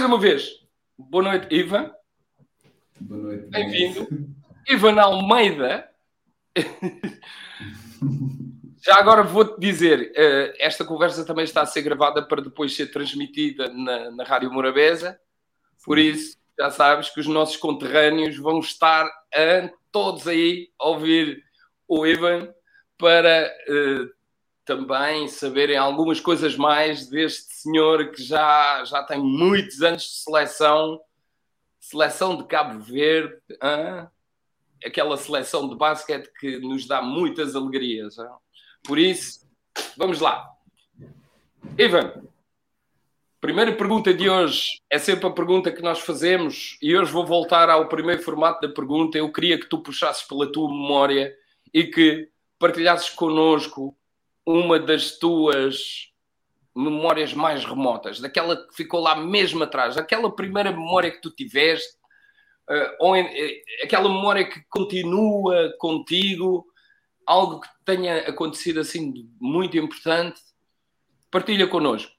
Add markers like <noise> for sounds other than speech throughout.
mais uma vez, boa noite, Ivan. Boa noite. Bem-vindo. Ivan Almeida. Já agora vou-te dizer, uh, esta conversa também está a ser gravada para depois ser transmitida na, na Rádio Morabeza. Por isso, já sabes que os nossos conterrâneos vão estar uh, todos aí a ouvir o Ivan para uh, também saberem algumas coisas mais deste senhor que já, já tem muitos anos de seleção, seleção de Cabo Verde, hein? aquela seleção de basquete que nos dá muitas alegrias. Hein? Por isso, vamos lá. Ivan, primeira pergunta de hoje é sempre a pergunta que nós fazemos e hoje vou voltar ao primeiro formato da pergunta. Eu queria que tu puxasses pela tua memória e que partilhasses connosco uma das tuas memórias mais remotas, daquela que ficou lá mesmo atrás, aquela primeira memória que tu tiveste, uh, ou em, uh, aquela memória que continua contigo algo que tenha acontecido assim muito importante, partilha connosco.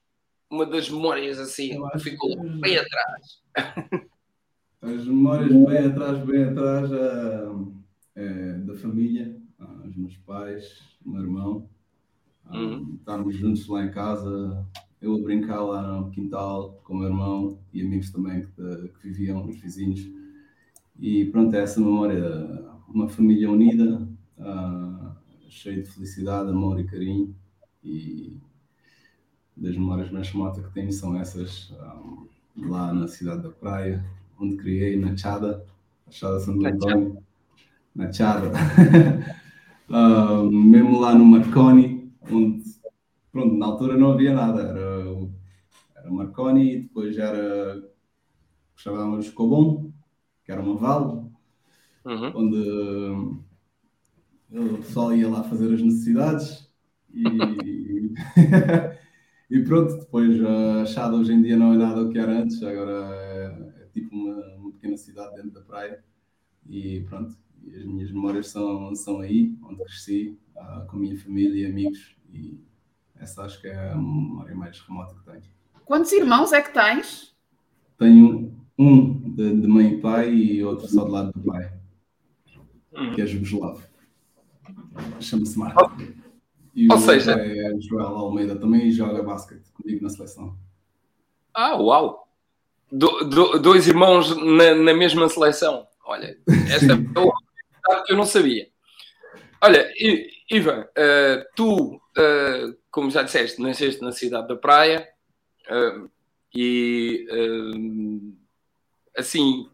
Uma das memórias assim que ficou que... bem atrás. <laughs> As memórias bem atrás, bem atrás é, da família, uh, os meus pais, o meu irmão. Uh, uhum. Estarmos juntos lá em casa, eu a brincar lá no quintal com o meu irmão e amigos também que, que viviam, os vizinhos. E pronto, é essa memória, uma família unida, uh, cheio de felicidade, amor e carinho. E das memórias mais remotas que tenho são essas, um, lá na cidade da Praia, onde criei, na Chada, a Chada Santo Antônio, na Chada. uh, <laughs> mesmo lá no Marconi, onde, pronto, na altura não havia nada, era, era Marconi, e depois era, chamávamos Cobom, que era uma vale, uhum. onde o pessoal ia lá fazer as necessidades e, e <laughs> pronto, depois a Chada hoje em dia não é nada o que era antes, agora é, é tipo uma, uma, pequena cidade dentro da praia e pronto, e as minhas memórias são, são aí, onde cresci, uh, com a minha família e amigos e essa acho que é a memória mais remota que tenho. Quantos irmãos é que tens? Tenho um de, de mãe e pai e outro só do lado do pai, que é jugoslavo. Chama-se Marco. E Ou seja, é Joel Almeida também joga basquete comigo na seleção. Ah, uau! Do, do, dois irmãos na, na, mesma seleção. Olha, esta é que eu não sabia. Olha, Ivan, uh, tu, uh, como já disseste, nasceste na cidade da Praia uh, e assim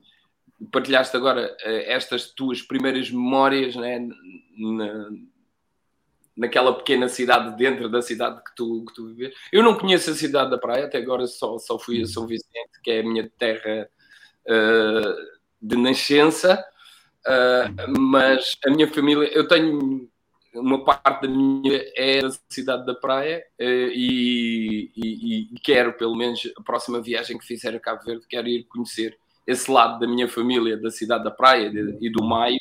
partilhaste agora estas tuas primeiras memórias né, na, naquela pequena cidade dentro da cidade que tu, que tu vives. Eu não conheço a cidade da praia, até agora só, só fui a São Vicente, que é a minha terra de nascença, mas a minha família, eu tenho uma parte da minha é da cidade da praia uh, e, e, e, quero, pelo menos, a próxima viagem que fizer a Cabo Verde, quero ir conhecer esse lado da minha família, da cidade da praia e do Maio,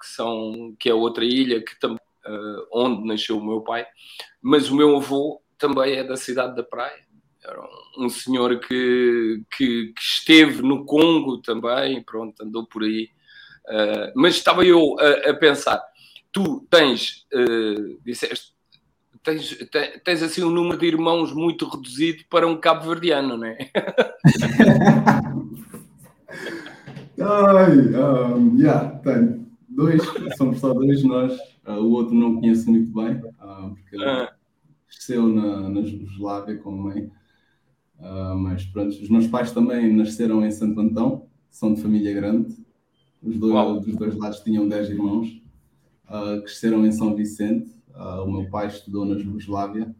que, são, que é outra ilha que uh, onde nasceu o meu pai, mas o meu avô também é da cidade da Praia. Era um, senhor que, que, que, esteve no Congo também, pronto, andou por aí. Uh, mas estava eu a, a pensar, tu tens, uh, disseste, tens, tens assim um número de irmãos muito reduzido para um cabo-verdiano, não é? <laughs> Ai, um, yeah, tenho dois, somos só dois nós. Uh, o outro não conheço muito bem, uh, porque ah. cresceu na, na Jugoslávia com a mãe. Uh, mas pronto, os meus pais também nasceram em Santo Antão, são de família grande. Os dois, dos dois lados tinham 10 irmãos. Cresceram em São Vicente. o meu pai estudou na Jugoslávia.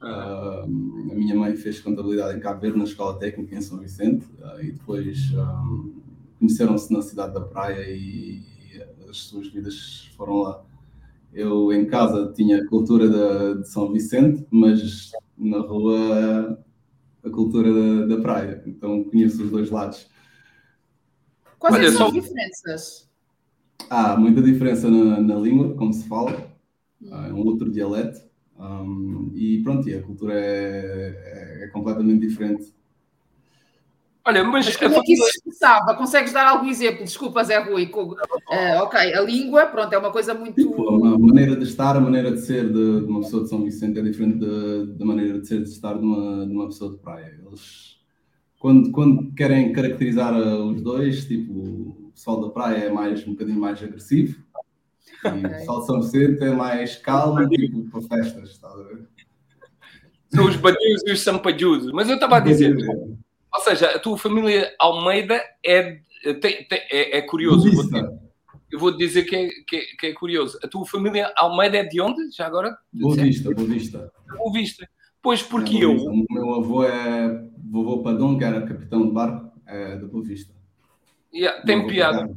a minha mãe fez contabilidade em Cabo Verde, na Escola Técnica em São Vicente. e depois conheceram-se na cidade da Praia e as suas vidas foram lá. Eu em casa tinha a cultura de, de São Vicente, mas na rua a cultura da, da praia, então conheço os dois lados. Quais Olha, são as diferenças? Há muita diferença na, na língua, como se fala, hum. é um outro dialeto, um, e pronto, e a cultura é, é, é completamente diferente. Olha, mas, mas como é que isso se expressava? Consegues dar algum exemplo? Desculpa, Zé Rui. Uh, ok, a língua, pronto, é uma coisa muito. Tipo, a maneira de estar, a maneira de ser de, de uma pessoa de São Vicente é diferente da maneira de ser de estar de uma, de uma pessoa de praia. Eles, quando, quando querem caracterizar os dois, tipo, o pessoal da praia é mais um bocadinho mais agressivo e o pessoal de São Vicente é mais calmo, tipo, para festas, está a ver? São os badios e os sampajudos. Mas eu estava a dizer. Ou seja, a tua família Almeida é, tem, tem, é, é curioso. Eu vou, eu vou dizer que é, que, é, que é, curioso. A tua família Almeida é de onde? Já agora? Boa Vista, Boa Vista. Boa Vista. Pois porque é, eu. O meu avô é vovô Padão, que era capitão de barco, é da Boa Vista. Yeah, tem piada.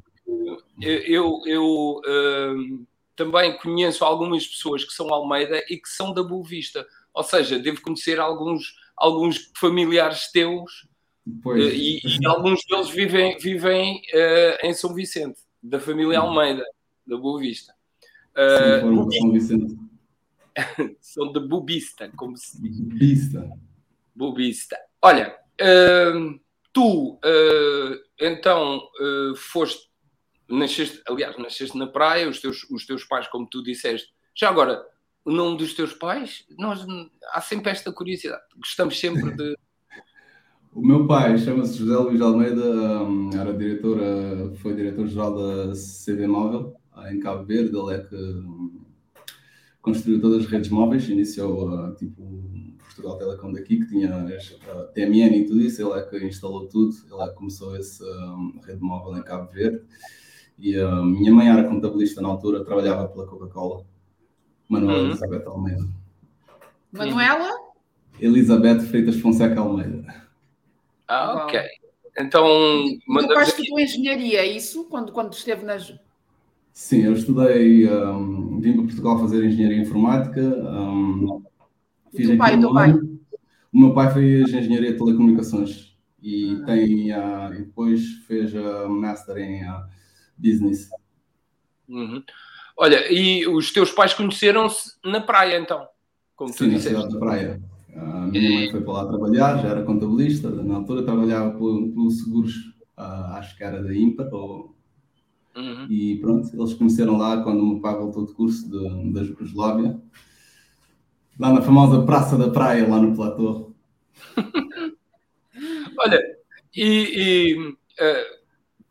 Eu, eu, uh, também conheço algumas pessoas que são Almeida e que são da Boa Vista. Ou seja, devo conhecer alguns, alguns familiares teus uh, e, e, alguns deles vivem, vivem uh, em São Vicente, da família Almeida, da Boa Vista. Sim, São Vicente. <laughs> são de Bubista, como se diz. Bubista. Bubista. Olha, tu então foste, nasceste, aliás, nasceste na praia, os teus, os teus pais, como tu disseste, já agora, o nome dos teus pais? Nós, há sempre esta curiosidade. Gostamos sempre de. <laughs> O meu pai chama-se José Luís Almeida, era diretor, foi diretor-geral da CB Móvel em Cabo Verde. Ele é que construiu todas as redes móveis, iniciou tipo Portugal Telecom daqui, que tinha a TMN e tudo isso. Ele é que instalou tudo, ele é que começou essa hum, rede móvel em Cabo Verde. E a minha mãe era contabilista na altura, trabalhava pela Coca-Cola Manuela uhum. Elizabeth Almeida. Manuela? Elizabeth Freitas Fonseca Almeida. Ah, ok. Então. O teu pai estudou engenharia, é isso? Quando, quando esteve nas. Sim, eu estudei, um, vim para Portugal fazer engenharia informática. Um, fiz o pai, um pai? O meu pai fez engenharia de telecomunicações e, ah. tem, uh, e depois fez a master em uh, business. Uhum. Olha, e os teus pais conheceram-se na praia, então? Como Sim, na cidade da praia. A minha mãe foi para lá trabalhar, já era contabilista, na altura trabalhava pelos seguros, uh, acho que era da IMPA, ou... uhum. e pronto, eles conheceram lá quando o meu pai voltou de curso de, da Jugoslávia, lá na famosa Praça da Praia, lá no Platô. <laughs> Olha, e, e uh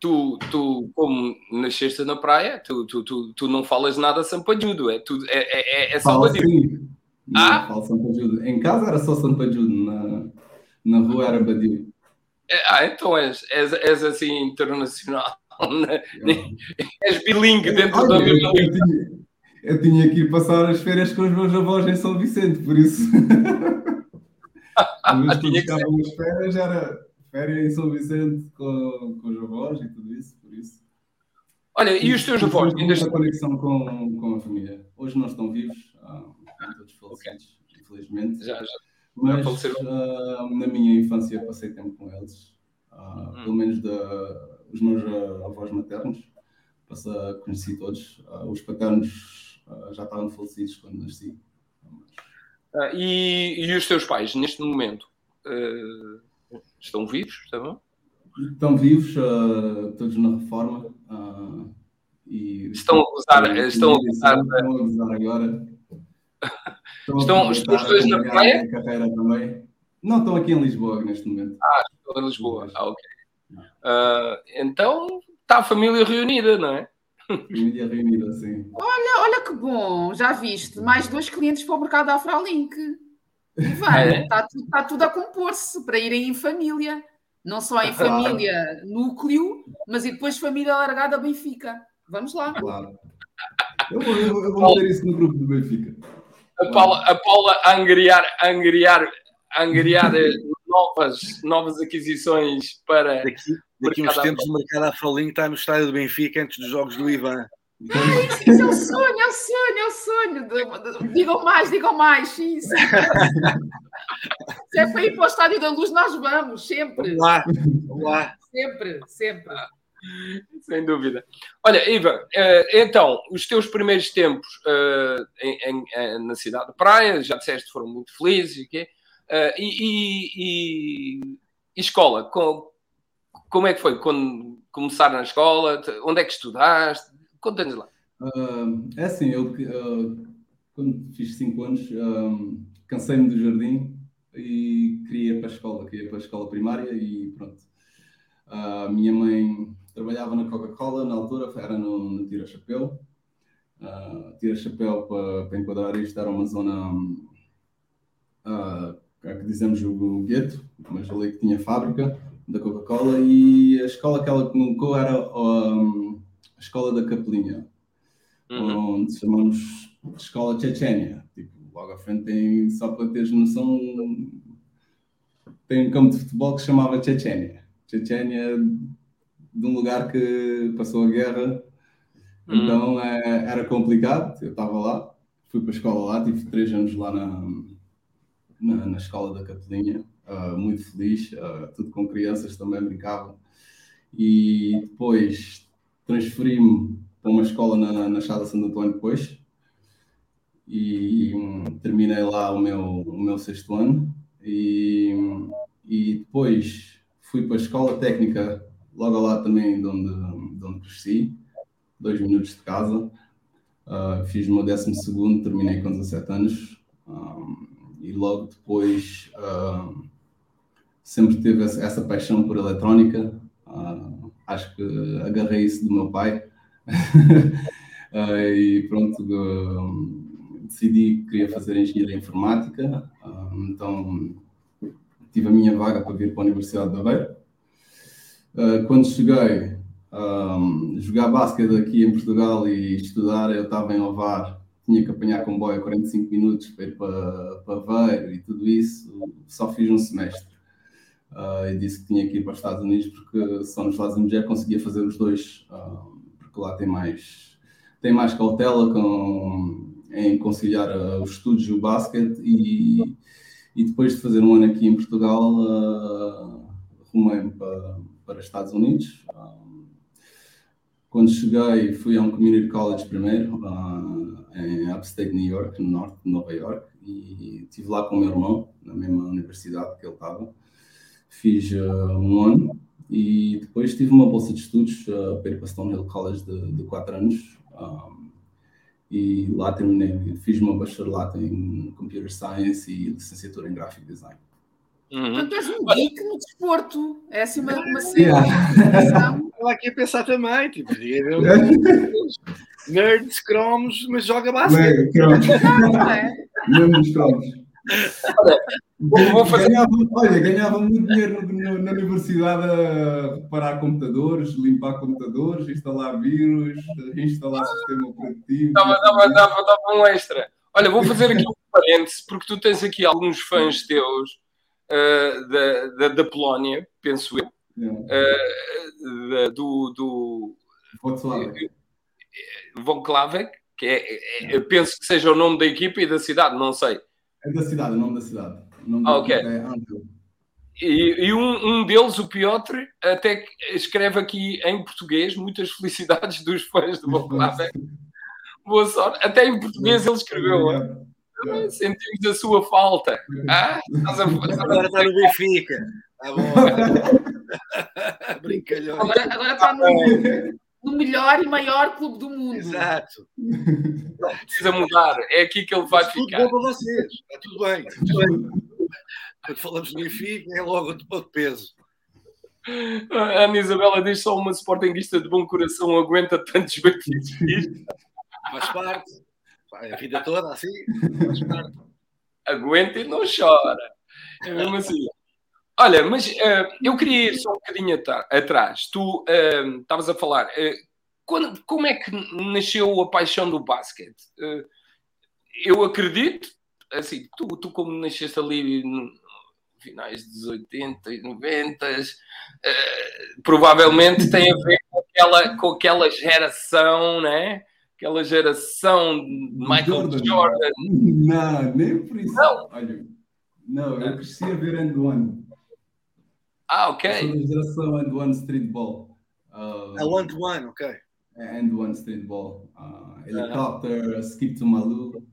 tu, tu como nasceste na praia, tu, tu, tu, tu não falas nada sampajudo, é, tudo, é, é, é, é sampajudo. Ah? Falo sampajudo. Em casa era só sampajudo, na, na rua era badio. É, ah, então és, és, és assim internacional, né? és bilingue dentro da mesma eu, eu, tinha, eu tinha que ir passar as férias com os meus avós em São Vicente, por isso. Às vezes <laughs> quando ficava as férias era férias em São Vicente com, com os avós e tudo isso, por isso. Olha, e, e os teus avós? Ainda estão conexão com, com a família. Hoje não estão vivos, ah, todos falecidos, okay. infelizmente. Já, já. Mas uh, na minha infância passei tempo com eles, uh, hum. pelo menos da, os meus uh, avós maternos, passei, conheci todos. os paternos já estavam falecidos quando nasci. E, e, os teus pais, neste momento? Uh, Estão vivos, está bom? Estão vivos, uh, todos na reforma. Uh, e estão a usar, estão a usar, estão a usar agora. <laughs> Estão, estão os dois na praia? Carreira também. Não, estão aqui em Lisboa neste momento. Ah, estão em Lisboa. Ah, ok. Uh, então está a família reunida, não é? Família reunida, sim. Olha, olha que bom, já viste. Mais dois clientes para o mercado Afrolink. <laughs> Vai, é. está, tudo, está tudo a compor-se para irem em família. Não só em família núcleo, mas e depois família alargada Benfica. Vamos lá. Claro. Eu vou, eu, eu vou meter isso no grupo do Benfica. A Paula, a Paula a angriar, a angriar, a angriar <laughs> novas, novas aquisições para. Daqui, daqui uns tempos o mercado Afrolim está no estádio do Benfica antes dos jogos do Ivan. Ai, isso é o sonho, é o sonho, é o sonho. Digam mais, digam mais. Isso. Se é para ir para o Estádio da Luz, nós vamos, sempre. Lá, lá. Sempre, sempre. Sem dúvida. Olha, Iva, eh, então, os teus primeiros tempos eh, em, em, eh, na cidade de Praia, já disseste foram muito felizes e, quê? E, e, e escola, como é que foi quando começaram na escola? Onde é que estudaste? Conta-nos lá. Uh, é assim, eu uh, quando fiz 5 anos um, cansei-me do jardim e queria ir para a escola, queria ir para a escola primária e pronto. A minha mãe trabalhava na Coca-Cola na altura, era no, no Tira Chapéu. Uh, Tira Chapéu, para, para enquadrar isto, era uma zona uh, que dizemos o gueto, mas ali que tinha fábrica da Coca-Cola e a escola que ela colocou era a escola da Capelinha, uhum. onde chamamos escola Chechênia. Tipo, logo à frente tem, só para teres noção, tem um campo de futebol que se chamava Chechênia. Chechênia de um lugar que passou a guerra, uhum. então é, era complicado. Eu estava lá, fui para a escola lá, tive três anos lá na, na, na escola da Capelinha, uh, muito feliz, uh, tudo com crianças também brincavam. E depois transferi-me para uma escola na, na Chada Santo Antônio depois e um, terminei lá o meu, o meu sexto ano e, e depois fui para a escola técnica logo lá também de onde, de onde cresci, dois minutos de casa. Uh, fiz o meu décimo segundo, terminei com 17 anos um, e logo depois uh, sempre teve essa paixão por eletrónica. Uh, acho que agarrei isso do meu pai. <laughs> E pronto, decidi que queria fazer engenharia informática, então tive a minha vaga para vir para a Universidade de Aveiro. Uh, quando cheguei um, jogar basquete aqui em Portugal e estudar, eu estava em Ovar, tinha que apanhar comboio 45 minutos para ir para, para Aveiro e tudo isso, só fiz um semestre. Uh, e disse que tinha que ir para os Estados Unidos porque só nos Estados Unidos já conseguia fazer os dois, uh, porque lá tem mais, tem mais cautela com, em conciliar uh, os estudos e o basquete e, e depois de fazer um ano aqui em Portugal, uh, arrumei-me para para os Estados Unidos. Quando cheguei, fui a um community college primeiro, uh, em Upstate New York, no norte de Nova York, e estive lá com o meu irmão, na mesma universidade que ele estava. Fiz uh, um ano e depois tive uma bolsa de estudos uh, para ir para Stonehill College de, de anos. Um, e lá terminei, fiz uma bacharelata em Computer Science e licenciatura em Graphic Design. Uhum. Portanto, és um geek no desporto. É assim uma, uma <laughs> cena. Estava aqui a pensar também, tipo, <laughs> nerds, cromos, mas joga basquete. <laughs> Não, é? Cromos. Olha, fazer... ganhava, olha, ganhava muito dinheiro no, no, na universidade a reparar computadores, limpar computadores, instalar vírus, instalar sistema operativo. Dava, dava, dava, dava um extra. Olha, vou fazer aqui um parênteses, porque tu tens aqui alguns fãs teus uh, da, da, da, Polónia, penso eu, uh, do, do Vonglavek, que é, é, penso que seja o nome da equipa e da cidade, não sei. É da cidade, o nome da cidade. Nome ah, ok. É e, e um, um, deles, o Piotr, até escreve aqui em português muitas felicidades dos fãs do Vonglavek. Boa sorte. Até em português ele escreveu. Sentimos a sua falta. Ah, agora está no Benfica. Tá bom. <laughs> Brincalhão. Agora, agora está no, no, melhor e maior clube do mundo. Exato. Não precisa mudar. É aqui que ele vai Mas ficar. Tudo bom para vocês. Está tudo bem. Tudo bem. Quando falamos de Benfica, é logo de peso. A Ana Isabela diz só uma sportinguista de bom coração aguenta tantos batidos. Faz parte a vida toda assim. <laughs> Aguenta e não chora. É mesmo assim. Olha, mas uh, eu queria ir só um bocadinho atrás. Tu uh, estavas a falar. Uh, quando, como é que nasceu a paixão do basquete? eu acredito, assim, tu, tu como nasceste ali no finais dos 80 e 90, provavelmente tem a ver com aquela, com aquela geração, né? Aquela geração de Michael Jordan. Jordan. Não, nem por isso. Não, Olha, não eu cresci a ver End One. Ah, ok. Eu sou da geração End One Streetball. Uh, a One to One, ok. End One Streetball. Uh, helicopter, uh -huh. Skip to Malu.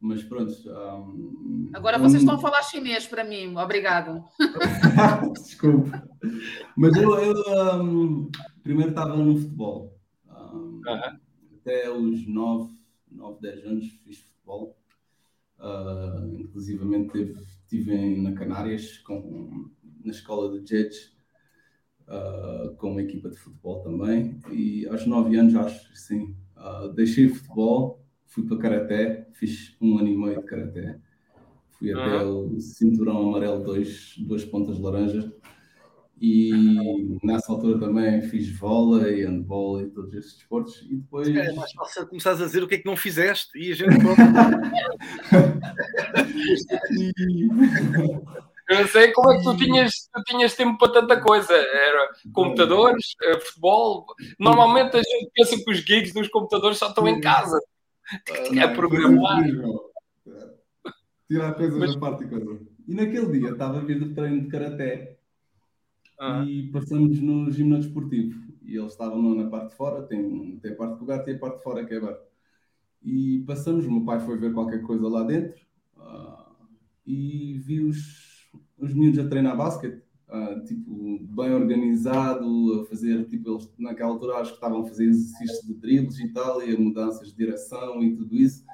mas pronto. Um, Agora vocês um... estão a falar chinês para mim, obrigado. <laughs> Desculpa. Mas eu, eu um, primeiro estava no futebol. Uh -huh. Até os 9, 9, 10 anos fiz futebol. Uh, inclusivamente estive na Canárias com, na escola de Jets uh, com uma equipa de futebol também. E aos 9 anos, acho sim, uh, deixei o futebol, fui para Karaté, fiz um ano e meio de Karaté. Fui até o cinturão amarelo, dois, duas pontas laranjas. E nessa altura também fiz vôlei, handball e todos esses desportos. E depois. É mais fácil começares a dizer o que é que não fizeste e a gente. <laughs> Eu não sei como é que tu tinhas, tu tinhas tempo para tanta coisa. Era computadores, eh, futebol. Normalmente a gente pensa que os gigs dos computadores só estão em casa. É programar. Tirar coisas Mas... da parte e coisa. E naquele dia estava a vir do treino de karaté ah. e passamos no ginásio desportivo. E eles estavam na parte de fora, tem, tem a parte coberta e a parte de fora que é aberta. E passamos, o meu pai foi ver qualquer coisa lá dentro uh, e vi os, os miúdos a treinar basquete. Uh, tipo, bem organizado, a fazer, tipo, eles naquela altura acho que estavam a fazer exercícios de dribles e tal, e mudanças de direção e tudo isso.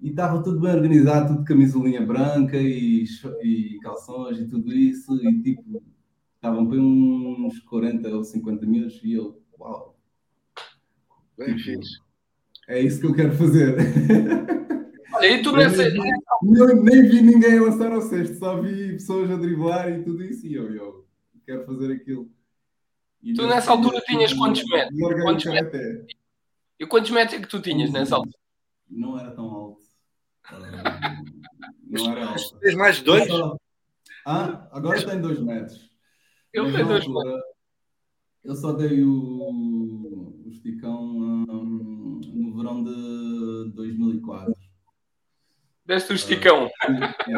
E estava tudo bem organizado, tudo camisolinha branca e, e calções e tudo isso, e tipo, estavam para uns 40 ou 50 mil e eu, uau. Bem tipo, É isso que eu quero fazer. Olha, e tu nessa. Nem, nem vi ninguém lançar ao cesto, só vi pessoas a driblar e tudo isso e eu, eu quero fazer aquilo. E tu nessa altura tinhas quantos metros? Quantos metros? E quantos metros é que tu tinhas nessa altura? Não era tão alto. não era alto. Tens mais de dois? Ah, agora tem dois metros. Eu tenho dois metros. Eu só dei o, o esticão um, no verão de 2004. Deste o esticão.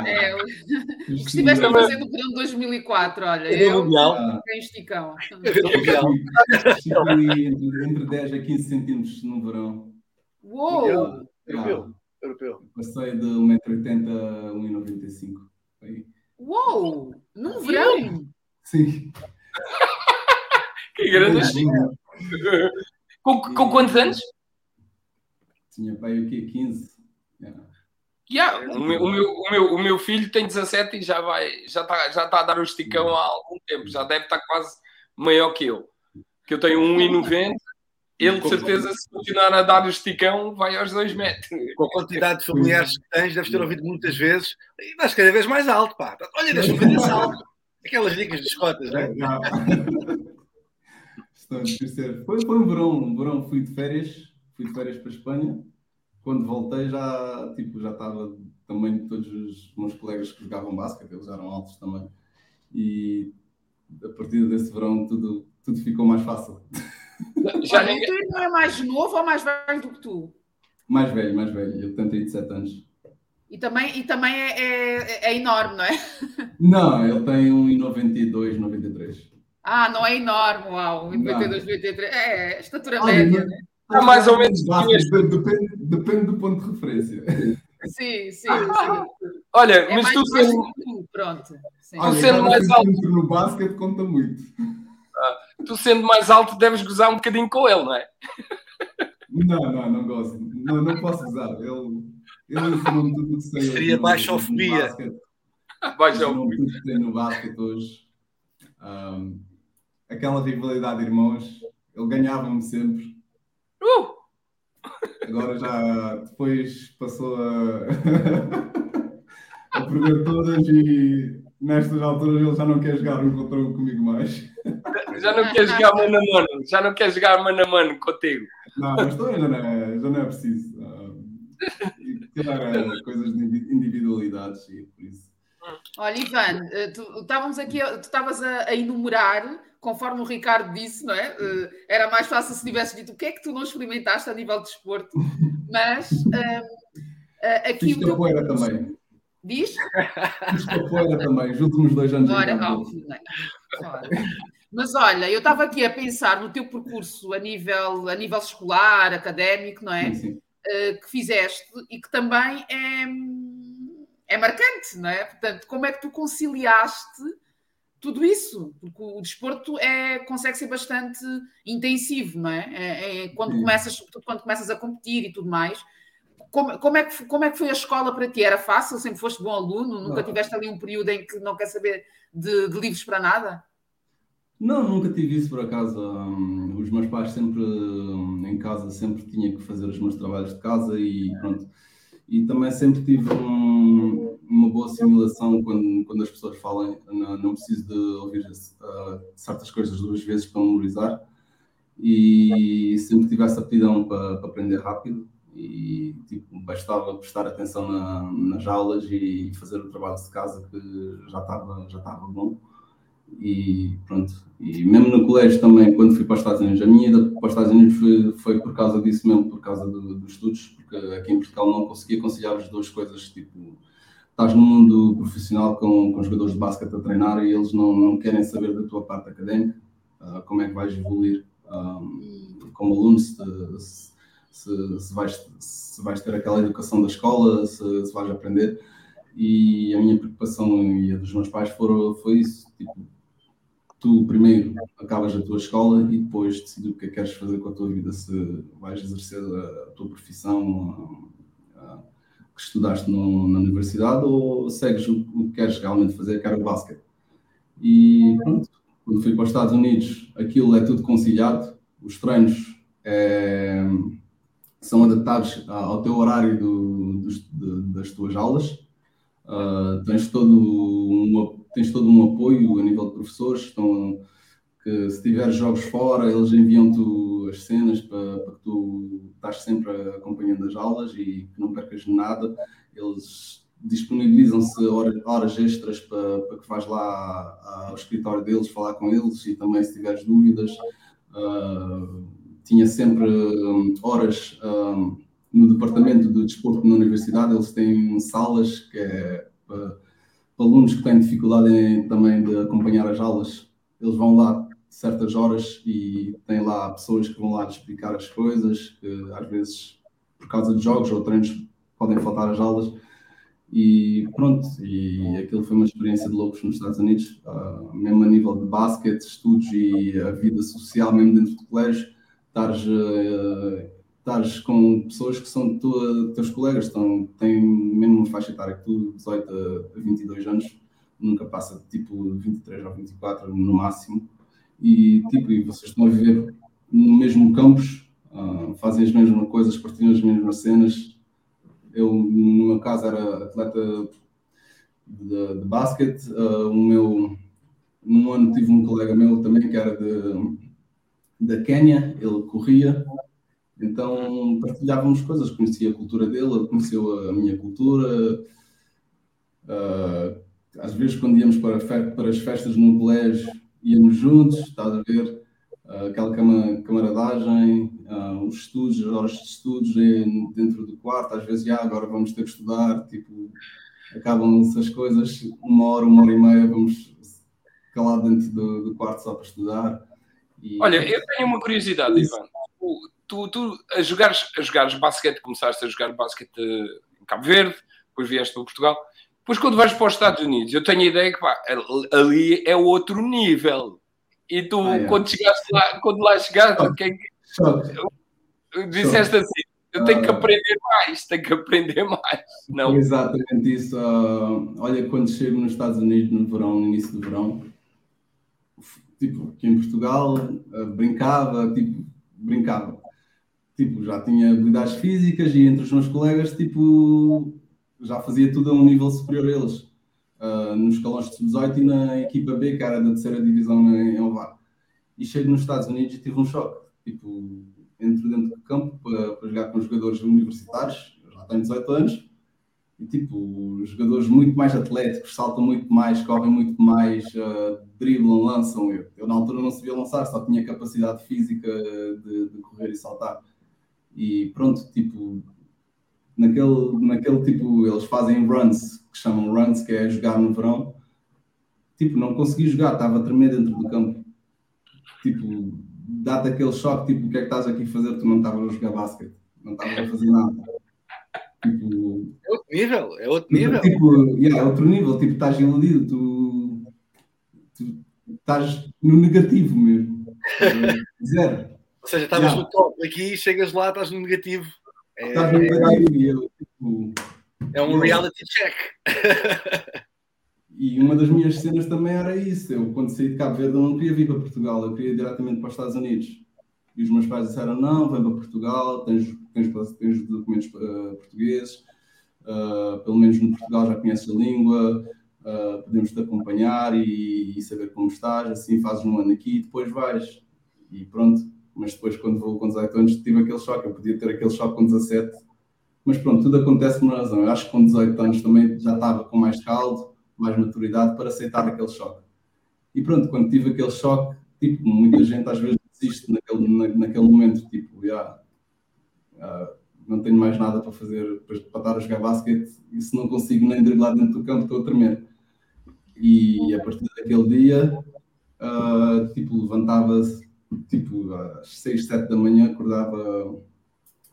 É, <laughs> <laughs> o que estiveste a fazer no verão de 2004, olha. Eu tenho esticão. Estive entre 10 a 15 centímetros no verão. Uou! Europeu. Europeu. Passei de 1,80m a 1,95m. Uou! Num verão? Sim. <laughs> que grande com, com quantos anos? Tinha pai o quê? 15. Yeah, o, meu, o, meu, o, meu, o meu filho tem 17 e já vai, já está já tá a dar o esticão há algum tempo, já deve estar quase maior que eu. Que eu tenho 1,90 ele de certeza, se continuar a dar o esticão, vai aos 2 metros. Com a quantidade de familiares que tens, deves ter ouvido muitas vezes, e vais cada vez mais alto, pá. Olha, deixa-me ver <laughs> esse alto. Aquelas dicas de escotas, não é? Foi, foi um verão, um verão fui de férias, fui de férias para a Espanha. Quando voltei já, tipo, já estava também todos os meus colegas que jogavam basquete, eles eram altos também. E a partir desse verão tudo, tudo ficou mais fácil. Já Olha, ninguém... tu não é mais novo ou mais velho do que tu? Mais velho, mais velho. Eu tenho 37 anos. E também, e também é, é, é enorme, não é? Não, ele tem 1,92, 93. Ah, não é enorme, uau, 92, 93. É, estatura ah, média, né? É mais ou menos. Depende, depende do ponto de referência. Sim, sim, sim. Olha, é mas tu sendo. Pronto. Sim. Tu sendo mais alto. No basquete conta muito. Ah, tu sendo mais alto, deves gozar um bocadinho com ele, não é? Não, não, não gosto. Não, não posso gozar. Ele ele ensinou-me tudo o que sei. Seria baixofobia. Baixofobia. tudo que tem no basquete hoje. Um, aquela rivalidade de irmãos, ele ganhava-me sempre. Uh! Agora já depois passou a, <laughs> a perder todas e nestas alturas ele já não quer jogar um contra um comigo mais. <laughs> Já não quer jogar mano a mano, já não quer jogar mano a mano contigo. Não, mas também já não é, já não é preciso. Claro, coisas de individualidades e por isso. Olha, Ivan, eh, tu, estávamos aqui, tu estavas a, a, enumerar, conforme o Ricardo disse, não é? Uh, era mais fácil se tivesse dito o que é que tu não experimentaste a nível de desporto, mas uh, uh, aqui Fiz o teu capoeira também. Diz? Fiz capoeira também, os últimos dois anos. Ora, óbvio, Mas olha, eu estava aqui a pensar no teu percurso a nível, a nível escolar, académico, não é? Sim, sim. Uh, que fizeste e que também é, é marcante, não é? Portanto, como é que tu conciliaste tudo isso, porque o desporto é, consegue ser bastante intensivo, não é? é, é quando começas, sobretudo quando começas a competir e tudo mais. Como, como, é que, como é que foi a escola para ti? Era fácil? Sempre foste bom aluno? Nunca não. tiveste ali um período em que não quer saber de, de livros para nada? Não, nunca tive isso por acaso. Um, os meus pais sempre um, em casa sempre tinha que fazer os meus trabalhos de casa e pronto. E também sempre tive um, uma boa simulação quando, quando as pessoas falam. Não, não preciso de ouvir uh, certas coisas duas vezes para memorizar. E sempre tive essa aptidão para, para aprender rápido. E tipo, bastava prestar atenção na, nas aulas e fazer o trabalho de casa que já estava, já estava bom. E pronto. E mesmo no colégio também, quando fui para os Estados Unidos, a minha ida para os Estados Unidos foi, foi por causa disso mesmo, por causa do, dos estudos, porque aqui em Portugal não conseguia conciliar as duas coisas, tipo estás no mundo profissional com, com jogadores de basquete a treinar e eles não, não querem saber da tua parte académica, uh, como é que vais evoluir um, como aluno, se, se, se, vais, se vais ter aquela educação da escola, se, se vais aprender. E a minha preocupação e a dos meus pais foram, foi isso, tipo, tu primeiro acabas a tua escola e depois decides o que é que queres fazer com a tua vida, se vais exercer a, a tua profissão, que estudaste no, na universidade ou segues o, o, que queres realmente fazer, que era o basquete. E pronto, quando fui para os Estados Unidos, aquilo é tudo conciliado, os treinos é, são adaptados ao teu horário do, dos, de, das tuas aulas, uh, tens, todo um, tens todo um apoio a nível de professores, estão, que se tiveres jogos fora, eles enviam-te as cenas para, para, que tu estás sempre acompanhando as aulas e que não percas nada. Eles disponibilizam-se horas, horas, extras para, para que vais lá ao escritório deles falar com eles e também se tiveres dúvidas. Uh, tinha sempre um, horas um, no departamento de desporto na universidade, eles têm salas que é para alunos que têm dificuldade em, também de acompanhar as aulas, eles vão lá certas horas e tem lá pessoas que vão lá explicar as coisas, que às vezes por causa de jogos ou treinos podem faltar as aulas. E pronto, e aquilo foi uma experiência de loucos nos Estados Unidos, uh, mesmo a nível de basquete, estudos e a vida social, mesmo dentro do colégio, estares, uh, estares com pessoas que são tua, teus colegas, estão, têm mesmo uma faixa etária que tu, 18 a 22 anos, nunca passa tipo 23 ou 24 no máximo e tipo, e vocês estão a viver no mesmo campus, uh, fazem as mesmas coisas, partilham as mesmas cenas. Eu, no meu caso, era atleta de, de basquete. Uh, o meu, num ano tive um colega meu também que era de, da Quénia, ele corria, então partilhávamos coisas, conhecia a cultura dele, ele conheceu a minha cultura. Uh, às vezes, quando íamos para, para as festas no colégio, íamos juntos, estás a ver? Uh, aquela cama, camaradagem, uh, os estudos, as horas de estudos dentro do quarto, às vezes, já, agora vamos ter que estudar, tipo, acabam-se as coisas, uma hora, uma hora e meia, vamos calar dentro do, do quarto só para estudar. E... Olha, eu tenho uma curiosidade, Ivan. Tu, tu a, jogares, a jogares basquete, começaste a jogar basquete em Cabo Verde, depois vieste para Portugal. Pois quando vais para os Estados Unidos, eu tenho a ideia que pá, ali é outro nível. E tu, ah, é. quando chegaste lá, quando lá chegaste, quem, disseste assim, eu tenho que ah. aprender mais, tenho que aprender mais. Não. Exatamente isso. Uh, olha, quando chego nos Estados Unidos no verão, no início do verão, tipo, aqui em Portugal, uh, brincava, tipo, brincava. Tipo, já tinha habilidades físicas e entre os meus colegas, tipo, já fazia tudo a um nível superior a eles. Uh, nos escalões de 18 e na equipa B, que era da terceira divisão em Ovar. E chego nos Estados Unidos e tive um choque. Tipo, entro dentro do campo para, para jogar com jogadores universitários, eu já tenho 18 anos, e tipo, jogadores muito mais atléticos, saltam muito mais, correm muito mais, uh, driblam, lançam. Eu, eu na altura não sabia lançar, só tinha capacidade física de, de correr e saltar. E pronto, tipo, naquele, naquele tipo, eles fazem runs, que chamam runs, que é jogar no verão. Tipo, não consegui jogar, estava a tremer dentro do campo. Tipo, dá-te aquele choque, tipo, o que é que estás aqui a fazer? Tu não estavas a jogar basquete. não estava a fazer nada. Tipo, é outro nível, é outro nível. Tipo, yeah, é outro nível, tipo, estás iludido, tu, tu estás no negativo mesmo. <laughs> Zero. Ou seja, estavas yeah. no top aqui, chegas lá, estás no negativo. É, estás no negativo eu, tipo, é um reality check. <laughs> E uma das minhas cenas também era isso. Eu, quando saí de Cabo Verde, eu não queria vir para Portugal, eu queria ir diretamente para os Estados Unidos. E os meus pais disseram: não, vem para Portugal, tens, tens, tens documentos uh, portugueses, uh, pelo menos no Portugal já conheces a língua, uh, podemos te acompanhar e, e, saber como estás. Assim fazes um ano aqui e depois vais. E pronto. Mas depois, quando vou com 18 anos, tive aquele choque. Eu podia ter aquele choque com 17. Mas pronto, tudo acontece por uma razão. Eu acho que com 18 anos também já estava com mais caldo mais maturidade para aceitar aquele choque. E pronto, quando tive aquele choque, tipo, muita gente às vezes desiste naquele, na, naquele momento, tipo, yeah, uh, não tenho mais nada para fazer para estar a jogar basquete e se não consigo nem driblar dentro do campo, estou a tremer. E a partir daquele dia, uh, tipo, levantava-se, tipo, às 6, 7 da manhã, acordava,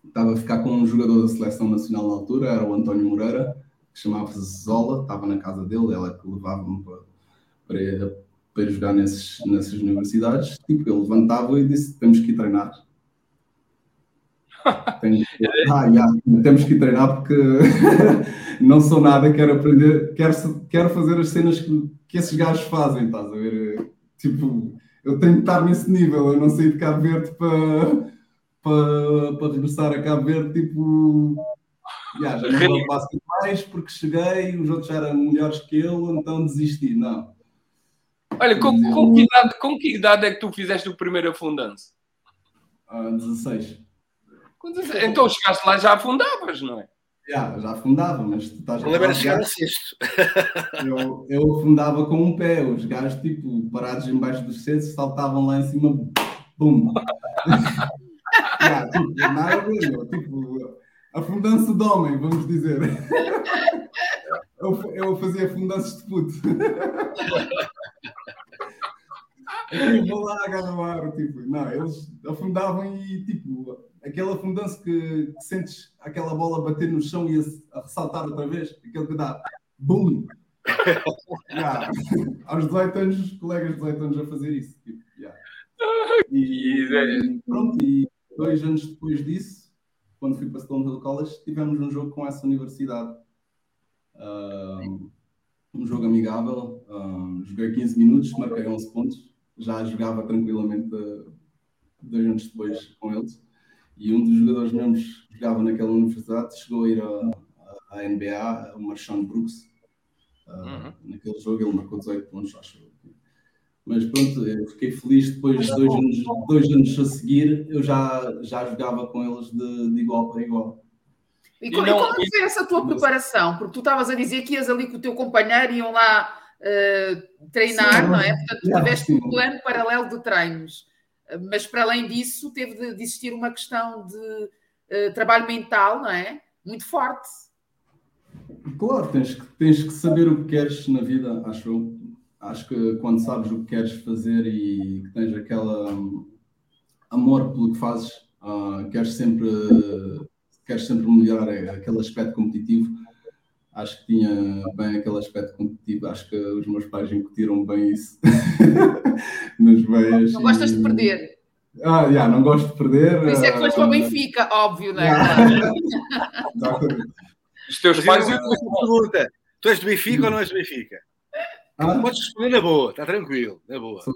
estava a ficar com um jogador da seleção nacional na altura, era o António Moreira, que chamava-se Zola, estava na casa dele, ela que levava-me para, para, para jogar nesses, nessas universidades. Tipo, ele levantava e disse: Temos que ir treinar. <laughs> Tenho, ah, yeah, temos que ir treinar porque <laughs> não sou nada, quero aprender, quero, quero fazer as cenas que, que esses gajos fazem, estás a ver? Tipo, eu tenho que estar nesse nível, eu não saí de Cabo Verde para, para, para regressar a Cabo Verde, tipo, Yeah, já não vou basquete mais porque cheguei, os outros eram melhores que eu, então desisti. Não. Olha, com, com, que idade, com que idade é que tu fizeste o primeiro afundance? Ah, 16. Então chegaste lá já afundavas, não é? Yeah, já afundava, mas tu estás a problema era chegar a sexto. <laughs> Eu, eu afundava com um pé, os gajos, tipo, parados embaixo dos cestos, saltavam lá em cima, bum! <laughs> yeah, tipo, nada a ver, tipo, Afundança de homem, vamos dizer. <laughs> Eu, eu fazia afundanças de puto. Eu vou lá agarrar, tipo, não, eles afundavam e tipo, aquele afundanço que, que, sentes aquela bola bater no chão e a, a ressaltar outra vez, aquele que dá BUM! <laughs> yeah. Aos 18 anos, colegas de 18 anos a fazer isso. Tipo, yeah. <laughs> e, e, pronto, e dois anos depois disso, quando fui para Stonehill College, tivemos um jogo com essa universidade. Um, um jogo amigável, um, joguei 15 minutos, marquei 11 pontos, já jogava tranquilamente dois anos depois com eles. E um dos jogadores meus que jogava naquela universidade chegou a ir à NBA, o Marshawn Brooks. Uh, uhum. Naquele jogo ele marcou 18 pontos, acho mas pronto, eu fiquei feliz depois de dois anos, dois anos a seguir, eu já, já jogava com eles de, de igual para igual. E, e, como, não, como foi essa tua preparação? Porque tu estavas a dizer que ias ali com o teu companheiro e iam lá uh, treinar, sim, não é? Portanto, tu tiveste um plano paralelo de treinos. Mas para além disso, teve de, existir uma questão de uh, trabalho mental, não é? Muito forte. Claro, tens que, tens que saber o que queres na vida, acho eu acho que quando sabes o que queres fazer e que tens aquela um, amor pelo que fazes, uh, queres sempre queres sempre melhorar aquele aspecto competitivo. Acho que tinha bem aquele aspecto competitivo. Acho que os meus pais incutiram bem isso <laughs> nas veias. Não gostas de perder? Ah, yeah, não gosto de perder. Por isso é que foste para o ah, Benfica, óbvio, não é? Yeah. <laughs> Os teus pais. Pergunta: tu és do Benfica ou não és do Benfica? Ah? Podes responder na boa, está tranquilo, na boa. Se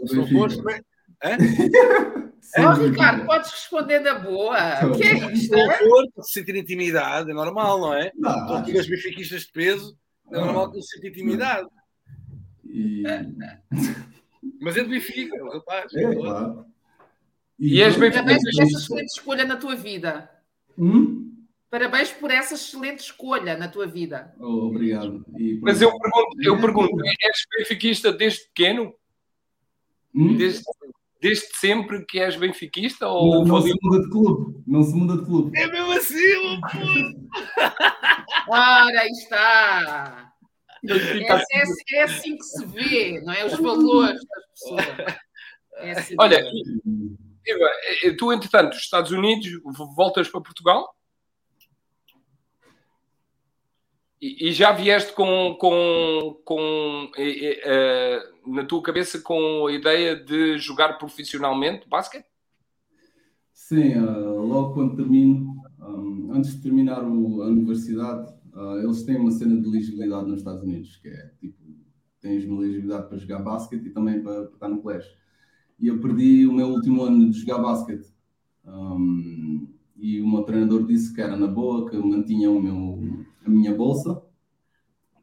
não fores, Oh, Ricardo, podes responder na boa. O que é isto? For, se sentir intimidade, é normal, não é? Não, então, tu as benfiquistas de peso, é normal que se sentir intimidade. E... Mas é de rapaz. É, claro. E, e és bem Parabéns por essa excelente escolha na tua vida. Hum? Parabéns por essa excelente escolha na tua vida. Oh, obrigado. Mas eu pergunto, eu pergunto, és benfiquista desde pequeno? Hum? Desde, desde sempre que és benfiquista? Ou não, não se muda de clube. Não se muda de clube. É mesmo assim, Ora, aí está. É, é, é, assim que se vê, não é? Os valores das pessoas. É assim Olha, Eva, tu, entretanto, Estados Unidos, voltas para Portugal? E, e já vieste com, com, com uh, na tua cabeça com a ideia de jogar profissionalmente basquete? Sim, uh, logo quando termino, um, antes de terminar o, a universidade, uh, eles têm uma cena de elegibilidade nos Estados Unidos, que é tipo, tens uma elegibilidade para jogar basquete e também para, para estar no colégio. E eu perdi o meu último ano de jogar basquete. Um, e o meu treinador disse que era na boa, que mantinha o meu, a minha bolsa,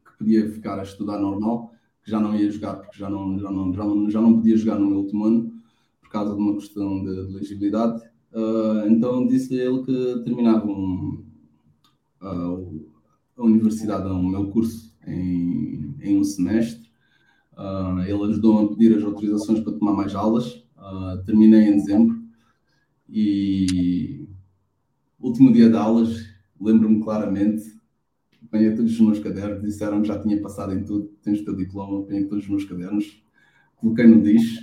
que podia ficar a estudar normal, que já não ia jogar, porque já não, já não, já não, já não podia jogar no meu último ano, por causa de uma questão de, de legibilidade. Uh, então disse-lhe ele que terminava um, uh, a universidade, o meu curso, em, em um semestre. Uh, ele ajudou-me a pedir as autorizações para tomar mais aulas. terminei em dezembro e último dia de aulas, lembro-me claramente, apanhei todos os meus cadernos, disseram que já tinha passado em tudo, tens o teu diploma, apanhei todos os meus cadernos, coloquei no lixo,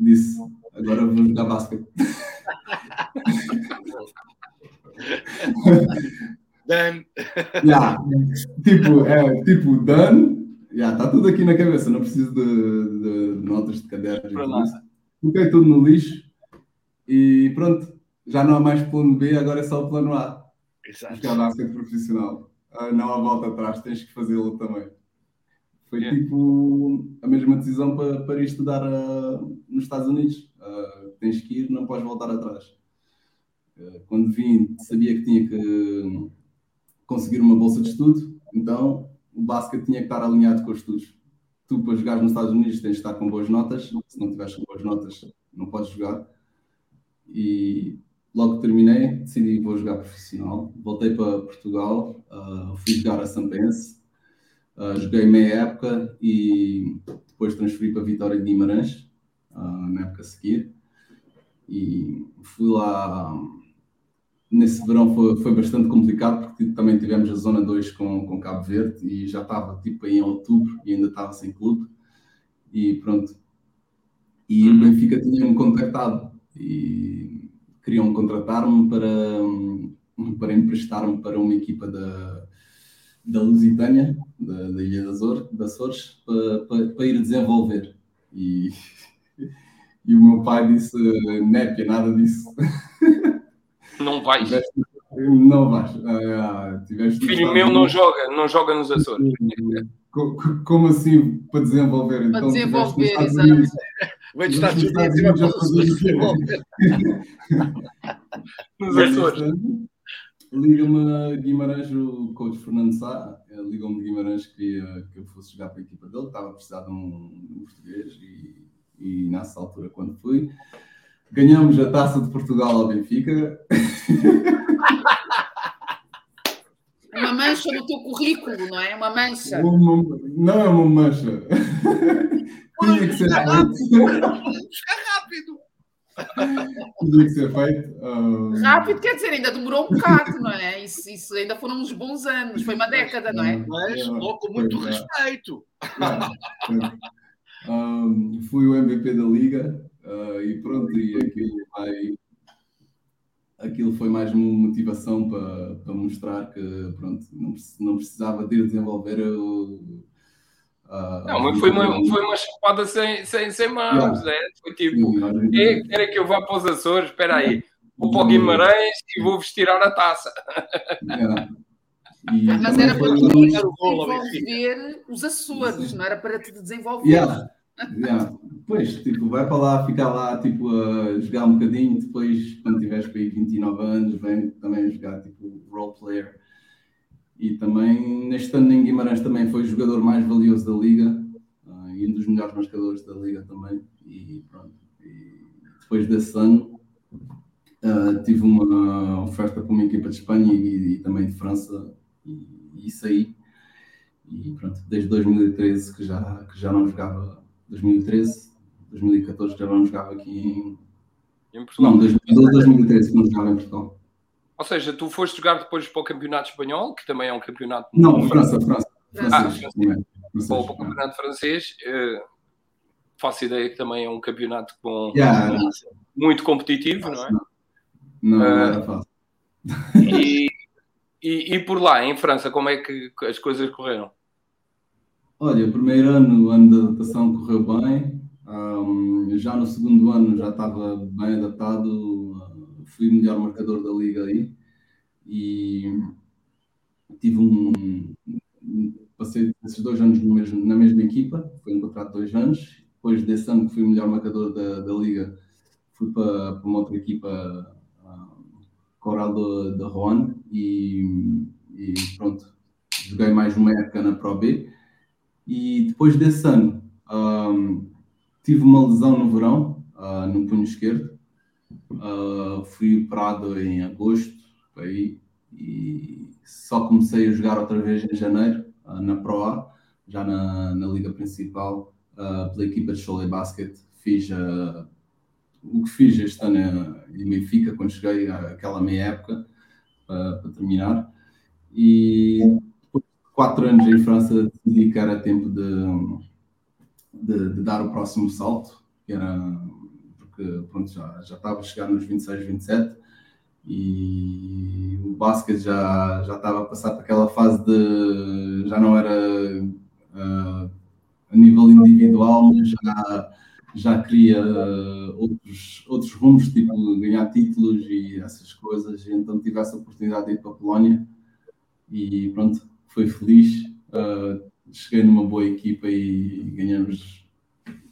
disse, agora vou jogar basquete. <laughs> Dan. <laughs> yeah. Tipo, é, tipo, Dan, yeah, está tudo aqui na cabeça, não preciso de, de, de notas de cadernos. Coloquei tudo no lixo e pronto, já não há mais plano B, agora é só o plano A. Exato. Jogar basquete profissional. Uh, não há volta atrás, tens que fazê-lo também. Foi yeah. tipo a mesma decisão para, para ir estudar uh, nos Estados Unidos. Uh, tens que ir, não podes voltar atrás. quando vim, sabia que tinha que conseguir uma bolsa de estudo, então o basquete tinha que estar alinhado com os estudos. Tu, para jogar nos Estados Unidos, tens de estar com boas notas. Se não tiveres com boas notas, não podes jogar. E logo que terminei, decidi que vou jogar profissional. Voltei para Portugal, uh, fui jogar a Sampense, uh, joguei meia época e depois transferi para Vitória de Guimarães, uh, na época a seguir. E fui lá. Nesse verão foi, foi bastante complicado porque também tivemos a Zona 2 com, com Cabo Verde e já estava tipo em outubro e ainda estava sem clube. E pronto. E o Benfica tinha-me contactado e queriam contratar-me para, para emprestar-me para uma equipa da, da Lusitânia, da, da Ilha das, Açores, para, para, para, ir desenvolver. E, <laughs> e o meu pai disse: Népia, nada disso. <laughs> Não vais. Não vais. Ah, Filho meu não joga, não joga nos Açores. <laughs> Como assim para desenvolver? Para então, desenvolver, exato. Vai estar tudo em cima Nos <laughs> Açores. Liga-me Guimarães, o coach Fernando Sá, ligou-me de Guimarães que queria que eu fosse jogar para a equipa dele, estava a precisar de um, um português e, e nessa altura quando fui, ganhamos a taça de Portugal ao Benfica. Uma mancha no teu currículo, não é? Uma mancha. Uma, não é uma mancha. <laughs> Tinha que ser rápido. Tinha que ser feito. Um... Rápido quer dizer, ainda demorou um bocado, não é? Isso, isso ainda foram uns bons anos, foi uma década, não é? Mas é, com muito é. respeito. É, um, fui o MVP da Liga uh, e pronto, e aquilo vai. Aquilo foi mais uma motivação para, para mostrar que pronto, não, não precisava de ir desenvolver o, Uh, não, mas foi uma, foi uma chapada sem, sem, sem mãos, yeah. né? Foi tipo, quem quer que eu vá para os Açores? Espera aí, vou para o Guimarães e vou-vos tirar a taça. Yeah. E mas era para tu desenvolver os Açores, não era para te desenvolver. Yeah. Yeah. Pois, tipo, vai para lá, ficar lá, tipo, a jogar um bocadinho, depois, quando tiveres para aí 29 anos, vem também jogar, tipo, role player e também neste ano em Guimarães também foi o jogador mais valioso da liga uh, e um dos melhores marcadores da liga também. E pronto e depois desse ano uh, tive uma oferta para uma equipa de Espanha e, e também de França e, e saí e pronto desde 2013 que já que já não jogava 2013 2014 já não jogava aqui em, em Portugal. Não 2012 2013 que não jogava em Portugal ou seja, tu foste jogar depois para o Campeonato Espanhol, que também é um campeonato. Não, muito... França, França. Ah, francês. Para o Campeonato Francês, uh, faço ideia que também é um campeonato com yeah. muito competitivo, não é? Não, não era fácil. E, E, e, por lá, em França, como é que as coisas correram? Olha, o primeiro ano, o ano de adaptação correu bem. Um, já no segundo ano já estava bem adaptado. Fui o melhor marcador da liga aí. E tive um. Passei esses dois anos mesmo, na mesma equipa. Foi um contrato de dois anos. Depois desse ano que fui o melhor marcador da, da liga, fui para, para uma outra equipa, Coral de, de Rouen. E, e pronto, joguei mais uma época na Pro B e depois desse ano, um, tive uma lesão no verão, uh, no punho esquerdo. Uh, fui operado em agosto, aí, e só comecei a jogar outra vez em janeiro, uh, na Pro já na, na Liga Principal, pela equipa de Cholet Basket. Fiz o que fiz este ano em Benfica, quando cheguei àquela meia época, para terminar. E quatro anos em França decidi que era tempo de, de, de, dar o próximo salto, que era porque pronto, já, já estava a chegar nos 26, 27 e o basquete já, já estava a passar para aquela fase de já não era uh, a nível individual, mas já, já queria uh, outros, outros rumos, tipo ganhar títulos e essas coisas, e então tive essa oportunidade de ir para a Polónia e pronto, foi feliz. Uh, cheguei numa boa equipa e ganhamos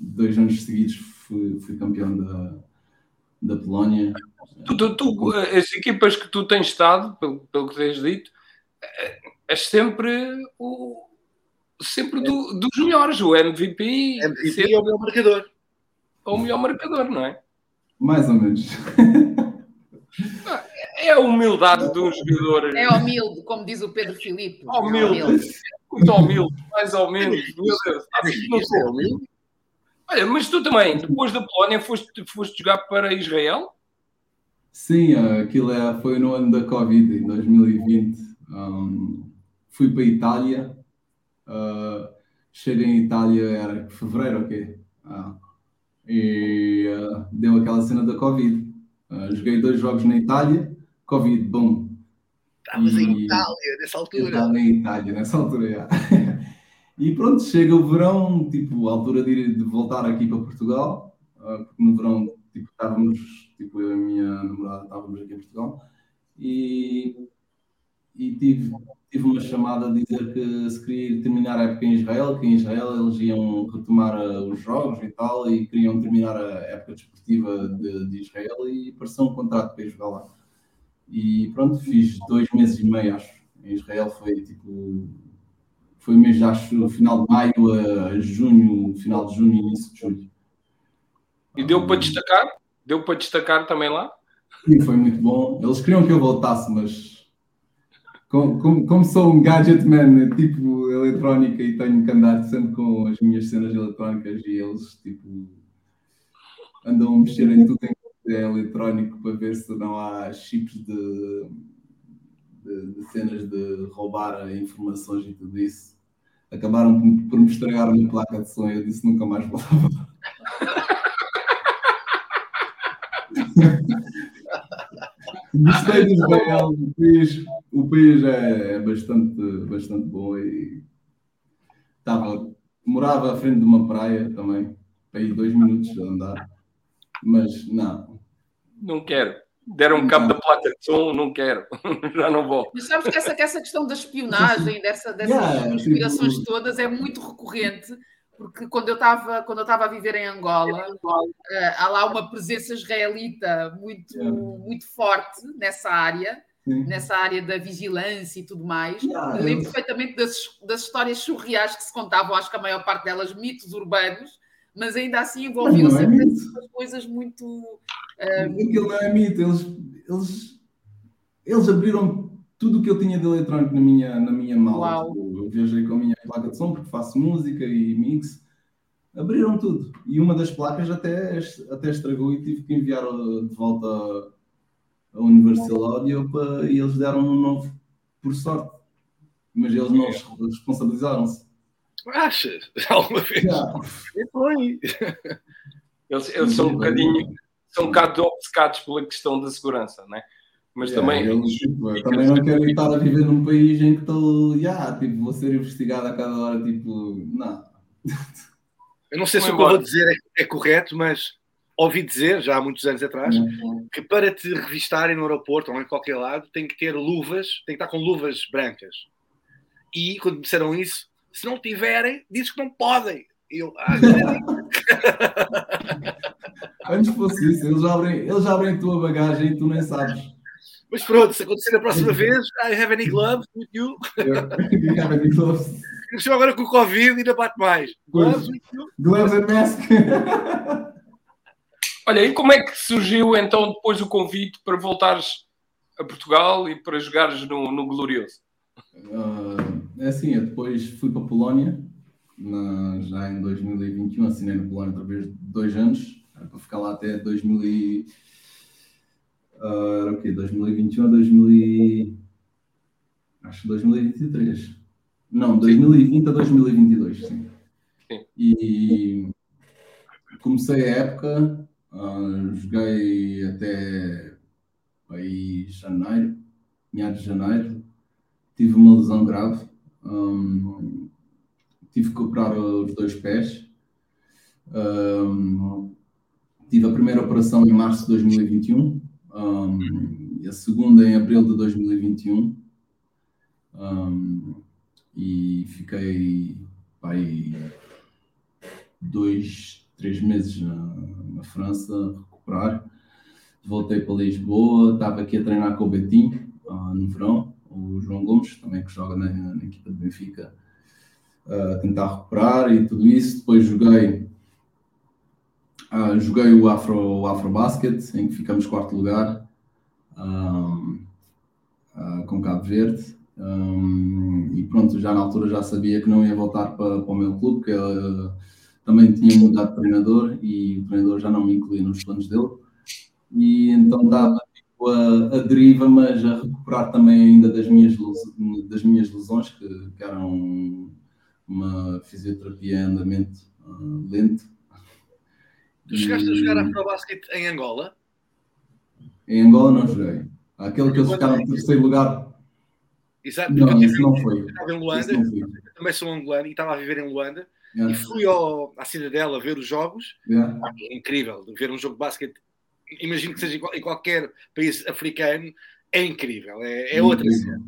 dois anos seguidos. Fui, fui campeão da, da Polónia. Tu, tu, tu, as equipas que tu tens estado, pelo, pelo que tens dito, é sempre o sempre do, dos melhores, o MVP. MVP sempre, é o melhor marcador. Ou o melhor marcador, não é? Mais ou menos. Ah, é a humildade de um jogador. É humilde, como diz o Pedro Filipe. Humilde. É humilde. Muito humilde, mais ou menos. Meu Deus. Não sou humilde. Olha, mas tu também, depois da Polónia, foste, foste jogar para Israel? Sim, aquilo é, foi no ano da Covid, em 2020. Um, fui para a Itália. Uh, cheguei em Itália, era fevereiro, ok? Ah, e uh, deu aquela cena da Covid. Uh, joguei dois jogos na Itália Covid, bom. Estavas em Itália nessa altura. estava em Itália nessa altura, já. <laughs> e pronto, chega o verão, tipo, a altura de, de voltar aqui para Portugal, uh, porque no verão, tipo, estávamos, tipo, eu e a minha namorada estávamos aqui em Portugal, e, e tive, tive uma chamada a dizer que se queria terminar a época em Israel, que em Israel eles iam retomar uh, os jogos e tal, e queriam terminar a época desportiva de, de Israel, e apareceu um contrato para ir jogar lá. E pronto, fiz dois meses e meio, acho. Em Israel foi tipo. Foi mês, acho, final de maio a junho, final de junho, início de julho. E deu para destacar? Deu para destacar também lá? Sim, foi muito bom. Eles queriam que eu voltasse, mas como, como, como, sou um gadget man, tipo eletrónica, e tenho que andar sempre com as minhas cenas eletrónicas e eles, tipo, andam a mexer em tudo em é eletrónico para ver se não há chips de, de, de, cenas de roubar informações e tudo isso. Acabaram por me estragar uma placa de som e eu disse nunca mais voltava. <laughs> Gostei do Israel, o país, o país é, é bastante, bastante bom e estava, morava à frente de uma praia também, ir dois minutos a andar, mas não, não quero. Deram um cabo da placa de som, não quero, <laughs> já não vou. Mas sabes que essa, que essa questão da espionagem, dessa, dessas yeah, conspirações tipo... todas, é muito recorrente, porque quando eu estava quando eu estava a viver em Angola, uh, há lá uma presença israelita muito, yeah. muito forte nessa área. Sim. nessa área da vigilância e tudo mais. Yeah, eu lembro eu... perfeitamente das, das histórias surreais que se contavam, acho que a maior parte delas mitos urbanos, mas ainda assim envolviam-se é coisas muito. Um... Aquilo não é mito, eles, eles, eles abriram tudo o que eu tinha de eletrónico na minha, na minha mala. Tipo, eu viajei com a minha placa de som porque faço música e mix. Abriram tudo. E uma das placas até, até estragou e tive que enviar de volta a Universal Audio para, e eles deram um novo, por sorte. Mas eles não responsabilizaram-se. Achas? <laughs> Alguma vez? Foi. Eles, eles são um bocadinho, são um bocado obcecados pela questão da segurança, não é? Mas yeah, também. Eles, tipo, também não quero estar a viver num país em que estou. Yeah, tipo, vou ser investigado a cada hora, tipo. Não. Eu não sei se o que eu vou dizer é, é, correto, mas ouvi dizer, já há muitos anos atrás, uhum. que para te revistarem no aeroporto ou em qualquer lado, tem que ter luvas, tem que estar com luvas brancas. E quando me disseram isso, se não tiverem, dizes que não podem. E eu, ah, <laughs> Antes fosse isso, eles abrem, eles abrem a tua bagagem e tu nem sabes. Mas pronto, se acontecer a próxima vez, I have any gloves with you. you have any gloves. Estou agora com o Covid e ainda bate mais. Gloves with you. Gloves and mask. <laughs> Olha, e como é que surgiu então depois o convite para voltares a Portugal e para jogares no, no Glorioso? Uh, é assim, eu depois fui para a Polónia, na, já em 2021, assinei na Polónia através de dois anos, para ficar lá até 2000 e, uh, era o quê? 2021 a 2000 acho 2023. Não, 2020 a 2022, sim. sim. E comecei a época Uh, joguei até aí janeiro, meados de janeiro. Tive uma lesão grave. Um, tive que operar os dois pés. Um, tive a primeira operação em março de 2021 um, e a segunda em abril de 2021. Um, e fiquei aí, dois, três meses na, na França a recuperar. Voltei para Lisboa, estava aqui a treinar com o Betinho uh, no verão, o João Gomes, também que joga na, na equipa de Benfica, uh, tentar recuperar e tudo isso. Depois joguei, uh, joguei o Afro, o Afro Basket, em que ficamos quarto lugar um, com Cabo Verde. Um, e pronto, já na altura já sabia que não ia voltar para, para o meu clube, porque também tinha mudado de treinador e o treinador já não me incluía nos planos dele. E então dava a, a, deriva, mas a recuperar também ainda das minhas, das minhas lesões, que, que eram uma fisioterapia em andamento uh, lento. Tu chegaste e... a jogar Afrobasket em Angola? Em Angola não joguei. Aquele que eles ficaram em terceiro lugar. Exato, não, isso não foi. Eu estava em Luanda, também sou angolano e estava a viver em Luanda Yeah. E fui ao, à Cidadela ver os jogos. Yeah. É incrível ver um jogo de basquete. Imagino que seja em qualquer país africano. É incrível. É, é outra cena.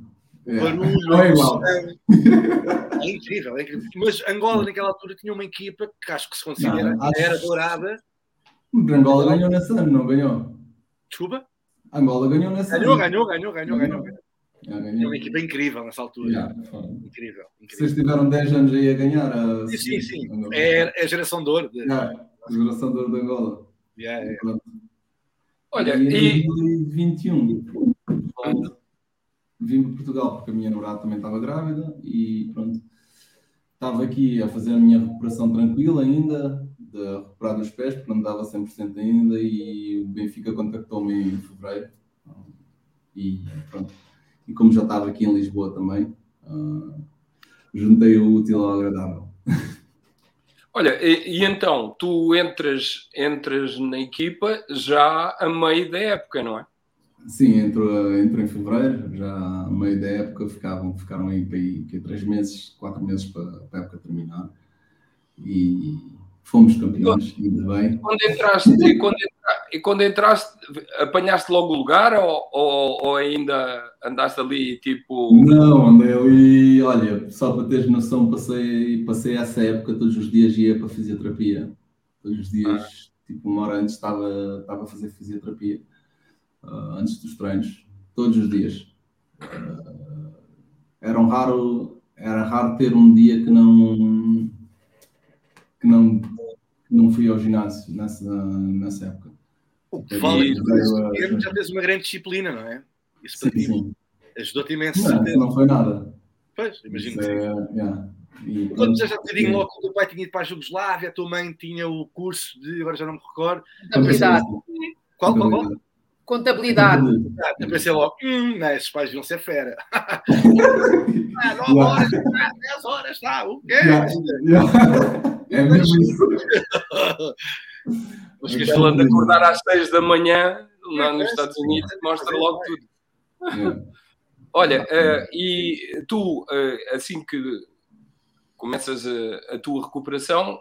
Barulho, é, igual. é incrível, é incrível. Mas Angola, naquela altura, tinha uma equipa que acho que se considera não, acho... era dourada. Angola ganhou nesse ano, não ganhou? Desculpa? Angola ganhou nesse ganhou, ano. Ganhou, ganhou, ganhou, ganhou. ganhou. É uma equipa incrível nessa altura. Yeah, incrível, incrível. Vocês tiveram 10 anos aí a ganhar. A... Sim, sim, sim. É, é a geração de ouro. De... Yeah, a geração de ouro de Angola. Yeah, yeah. Olha, e. 2021 vim para Portugal porque a minha namorada também estava grávida e pronto. Estava aqui a fazer a minha recuperação tranquila ainda, de recuperar dos pés, porque não dava 100% ainda. E o Benfica contactou-me em fevereiro. E pronto e como já estava aqui em Lisboa também, uh, juntei o útil ao agradável. <laughs> Olha, e, e, então, tu entras, entras na equipa já a meio da época, não é? Sim, entro, entro em fevereiro, já a meio da época ficavam, ficaram aí, aí, aí três meses, quatro meses para, para a época terminar. E, Fomos campeões, ainda bem. Quando entraste, quando e quando entraste, apanhaste logo o lugar ou, ou, ou, ainda andaste ali tipo. Não, andei ali, olha, só para teres noção, passei, passei essa época todos os dias ia para fisioterapia. Todos os dias, ah. tipo, uma hora antes estava, estava a fazer fisioterapia. Uh, antes dos treinos, todos os dias. Uh, era um raro, era raro ter um dia que não que não, não fui ao ginásio nessa, nessa época. O que fala que tu já tens uma grande disciplina, não é? Isso para ti ajudou-te imenso. Não, não foi nada. Pois, imagino que é, yeah. E, Quando já bocadinho logo que o teu pai tinha ido para a Jugoslávia, a tua mãe tinha o curso de, agora já não me recordo. Contabilidade. Qual, qual, qual? Contabilidade. Eu pensei logo, hum, não, esses pais vão ser fera. <laughs> ah, 9 horas, 10 horas, está, o quê? <laughs> É mesmo isso. <laughs> Mas que falando de acordar às 6 da manhã lá nos Estados Unidos mostra logo tudo. Olha, uh, e tu, uh, assim que começas a, a, tua recuperação,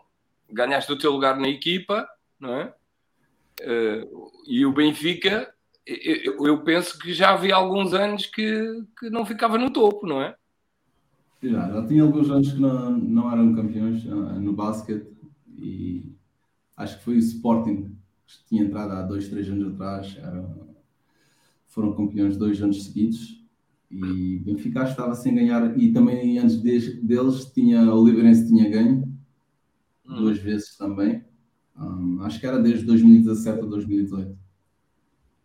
ganhaste o teu lugar na equipa, não é? Uh, e o Benfica, eu, eu, penso que já havia alguns anos que, que não ficava no topo, não é? Já, já tinha alguns anos que não, não eram campeões no basquete e acho que foi o Sporting que tinha entrado há dois, três anos atrás, foram campeões dois anos seguidos e Benfica estava sem ganhar e também antes de, deles tinha o Oliveirense tinha ganho hum. duas vezes também um, acho que era desde 2017 a 2018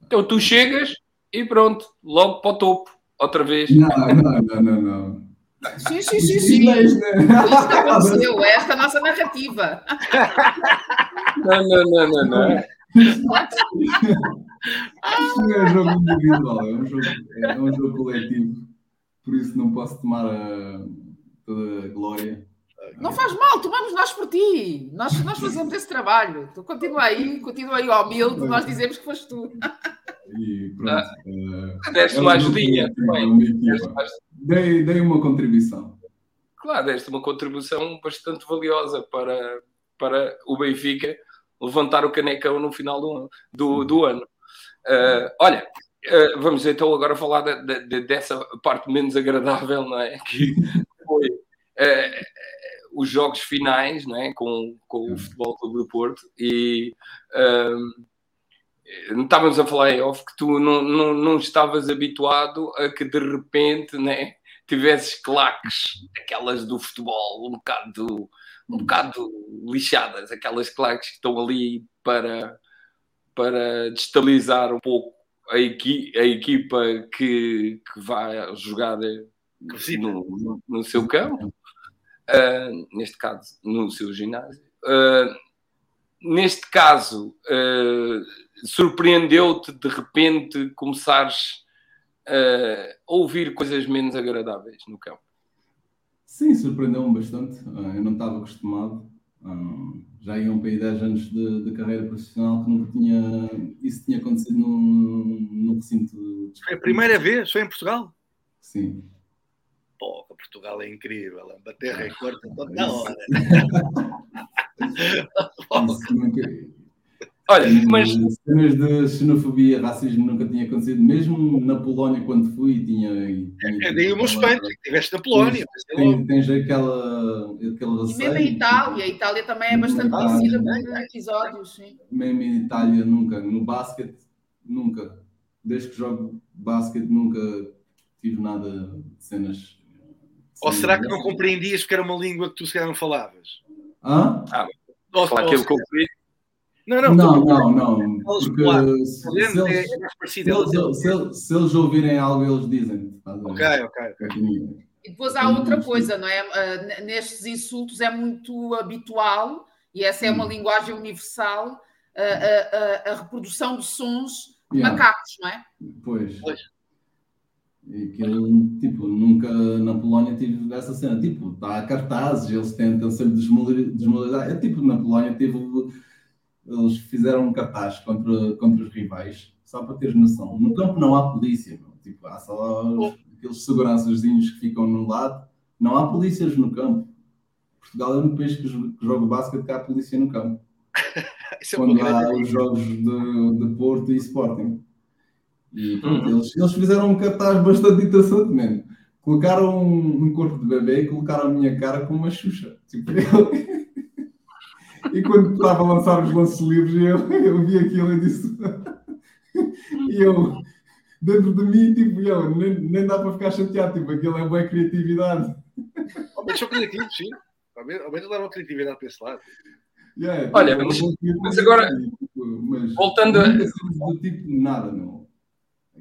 então tu chegas e pronto logo para o topo outra vez não, não, não, não, não. Sim, sim, sim, sim. Isso aconteceu, esta é a nossa narrativa. <laughs> Não, não, não, não, não. Isto não é um jogo individual, é um jogo, é um jogo coletivo. Por isso não posso tomar a, toda a glória. Não faz mal, tomamos nós por ti. Nós, nós fazemos esse trabalho. Tu continua aí, continua aí ao humilde, nós dizemos que foste tu. E pronto. Ah, uh, deste uma ajudinha. Dei, dei uma contribuição. Claro, deste uma contribuição bastante valiosa para, para o Benfica levantar o canecão no final do, do, do ano. Uh, olha, uh, vamos então agora falar de, de, dessa parte menos agradável, não é? Que foi uh, os jogos finais, não é? Com, com o Futebol Clube do Porto e estávamos a falar em off que tu não, não, não estavas habituado a que de repente, né? Tivesses claques, aquelas do futebol, um bocado um bocado lixadas, aquelas claques que estão ali para, para destabilizar um pouco a, equi a equipa que, que vai jogar no, no, seu campo, uh, neste caso no seu ginásio. Uh, neste caso, uh, surpreendeu-te de repente começares a ouvir coisas menos agradáveis no campo? Sim, surpreendeu-me bastante. Ah, eu não estava acostumado. Ah, já iam para aí 10 anos de, de, carreira profissional que nunca tinha. Isso tinha acontecido num, num recinto. De... Foi a primeira vez? Foi em Portugal? Sim. Pô, Portugal é incrível. Bater recorde toda hora. <laughs> Isso nunca, Olha, mas. Cenas de xenofobia, racismo nunca tinha acontecido, mesmo na Polónia, quando fui, tinha. tinha é daí o meu espanto, que estiveste na Polónia. Tens, tens aquela, aquele receio. E mesmo em Itália, a Itália também é bastante conhecida por episódios. Sim. Mesmo em Itália, nunca. No basquete, nunca. Desde que jogo basquete, nunca tive nada de cenas. Ou será que não compreendias porque era uma língua que tu se calhar não falavas? Hã? Ah, ou, ou, aquilo que eu não, não, não, não, não. Porque se, se, eles, é eles, ouvirem algo, eles dizem. Ok, ok. E depois há outra coisa, não é? Uh, nestes insultos é muito habitual, e essa é uma hum. linguagem universal, a, a, a, reprodução de sons macacos, não é? Pois. pois. E aquilo, tipo, nunca na Polónia tive essa cena. Tipo, está a cartazes, eles tentam sempre desmoralizar. É tipo, na Polónia teve eles fizeram um cartaz contra, contra os rivais, só para teres noção. No campo não há polícia, não. Tipo, há só os, aqueles segurançazinhos que ficam no lado. Não há polícias no campo. Portugal é um país que, que joga basquete que há polícia no campo. <laughs> é Quando há os jogos de, de Porto e Sporting. E pronto, uhum. eles, eles fizeram um cartaz bastante interessante mesmo. Colocaram um, um corpo de bebê e colocaram a minha cara com uma xuxa. Tipo, eu... <laughs> E quando estava a lançar os lances livres, eu, eu vi aquilo e disse. <laughs> e eu, dentro de mim, tipo, eu, nem, nem dá para ficar chateado, tipo, aquilo é boa criatividade. Ao menos são criativos, sim. Ao menos levam criatividade para esse lado. Yeah, tipo, Olha, mas, mas agora, tipo, mas voltando a. Do tipo nada, não.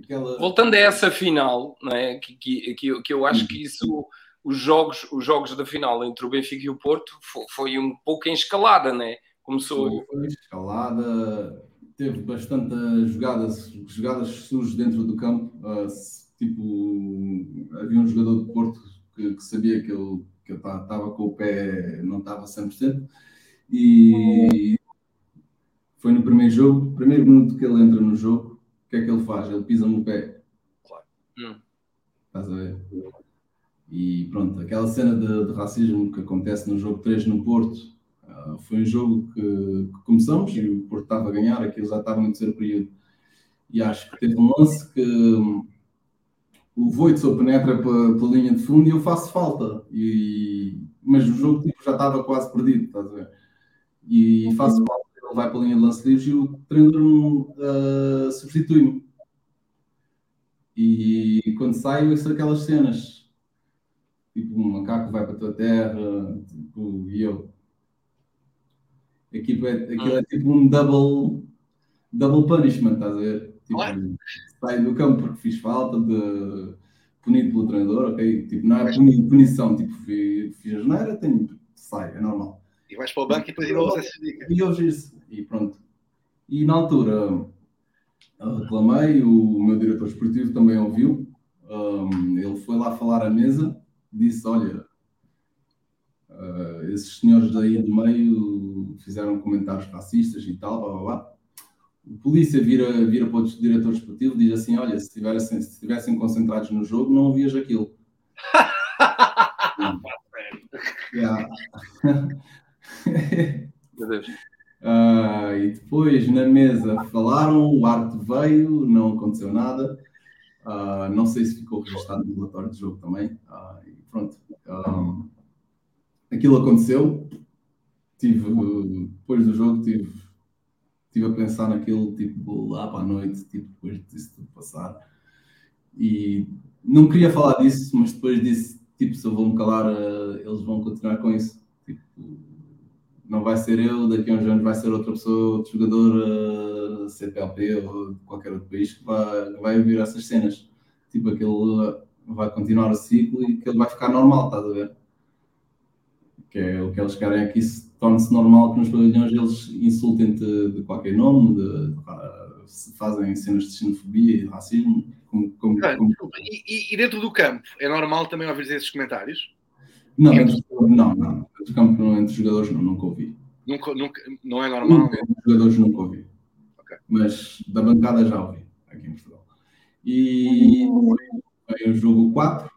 Aquela... Voltando a essa final, não é? que, que, que, que eu acho que isso os jogos, os jogos da final entre o Benfica e o Porto foi, foi um pouco em escalada, né? Começou. Foi, escalada, teve bastante jogadas, jogadas sujas dentro do campo. Uh, tipo, havia um jogador do Porto que, que sabia que ele que estava com o pé, não estava 100%, e foi no primeiro jogo, primeiro minuto que ele entra no jogo, o que é que ele faz? Ele pisa no pé. Hum. Estás a ver? E pronto, aquela cena de, de, racismo que acontece no jogo 3 no Porto, uh, foi um jogo que, que, começamos e o Porto estava a ganhar, aquilo já estava no terceiro período. E acho que teve um lance que um, o Voitzel penetra pela, pela linha de fundo e eu faço falta. E, mas o jogo tipo, já estava quase perdido, estás a ver? E faço falta, ele vai para a linha de lance livre e o treinador uh, substitui-me. E quando saio, são aquelas cenas tipo um macaco vai para a tua terra, tipo, e eu. Aquilo é, aquilo é tipo um double, double punishment, estás a ver? Tipo, saio do campo porque fiz falta, de, punido pelo treinador, ok? Tipo, não é punição, tipo, fiz, fiz a geneira, tenho, sai, é normal. E vais para o banco e depois ouves essa dica. E hoje isso, e pronto. E na altura reclamei, o meu diretor esportivo também ouviu, um, ele foi lá falar à mesa disse: Olha, uh, esses senhores daí do meio fizeram comentários racistas e tal, blá blá blá. O polícia vira, vira para o diretor esportivo e diz assim: Olha, se estivessem, se estivessem concentrados no jogo, não ouvias aquilo. <laughs> <laughs> Meu Deus. Uh, e depois na mesa falaram, o arte veio, não aconteceu nada. Uh, não sei se ficou registrado no relatório de jogo também. Uh, pronto. Um, aquilo aconteceu. Tive, depois do jogo, tive, tive a pensar naquilo, tipo, lá para a noite, tipo, depois disso tudo passar. E não queria falar disso, mas depois disse, tipo, se eu vou me calar, uh, eles vão continuar com isso. Tipo, não vai ser eu, daqui a uns anos vai ser outra pessoa, outro jogador uh, CPLP ou qualquer outro país que vai, vai ouvir essas cenas. Tipo, aquele vai continuar o ciclo e que ele vai ficar normal, estás a ver? Que é o que eles querem é que isso torne-se normal, que nos pavilhões eles insultem-te de qualquer nome, de, de, fazem cenas de xenofobia e racismo. Como, como, ah, como... E, e, dentro do campo, é normal também ouvir esses comentários? Não, entre... não, não. Dentro do campo, entre os jogadores, não, nunca ouvi. Nunca, nunca, não é normal? Nunca, entre os jogadores nunca ouvi. Okay. Mas da bancada já ouvi, aqui em Portugal. E veio o jogo 4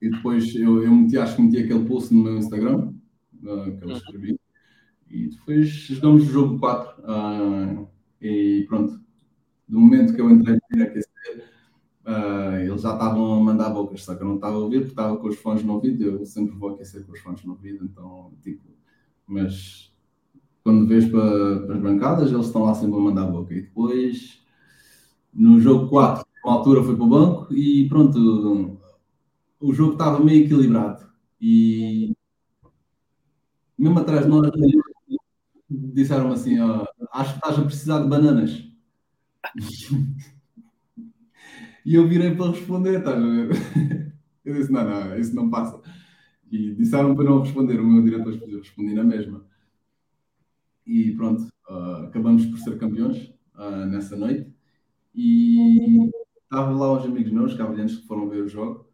e depois eu, eu meti, acho que meti aquele post no meu Instagram uh, que eu escrevi. E depois jogamos o jogo 4 uh, ah, e pronto. Do momento que eu entrei para aquecer uh, eles já estavam a mandar bocas só que eu não estava a ouvir porque estava com os fones no ouvido. Eu sempre vou aquecer com os fones no ouvido então tipo mas quando vês para, para as bancadas eles estão lá sempre a mandar boca. E depois no jogo 4 uma altura foi para o banco e pronto, o jogo estava meio equilibrado. E mesmo atrás de nós disseram assim: ó, acho que estás a precisar de bananas. e eu virei para responder, estás a ver? Eu disse: não, não, isso não passa. E disseram para não responder, o meu diretor respondi na mesma. E pronto, uh, acabamos por ser campeões uh, nessa noite. E Estavam lá uns amigos meus, cavalheiros que foram ver o jogo,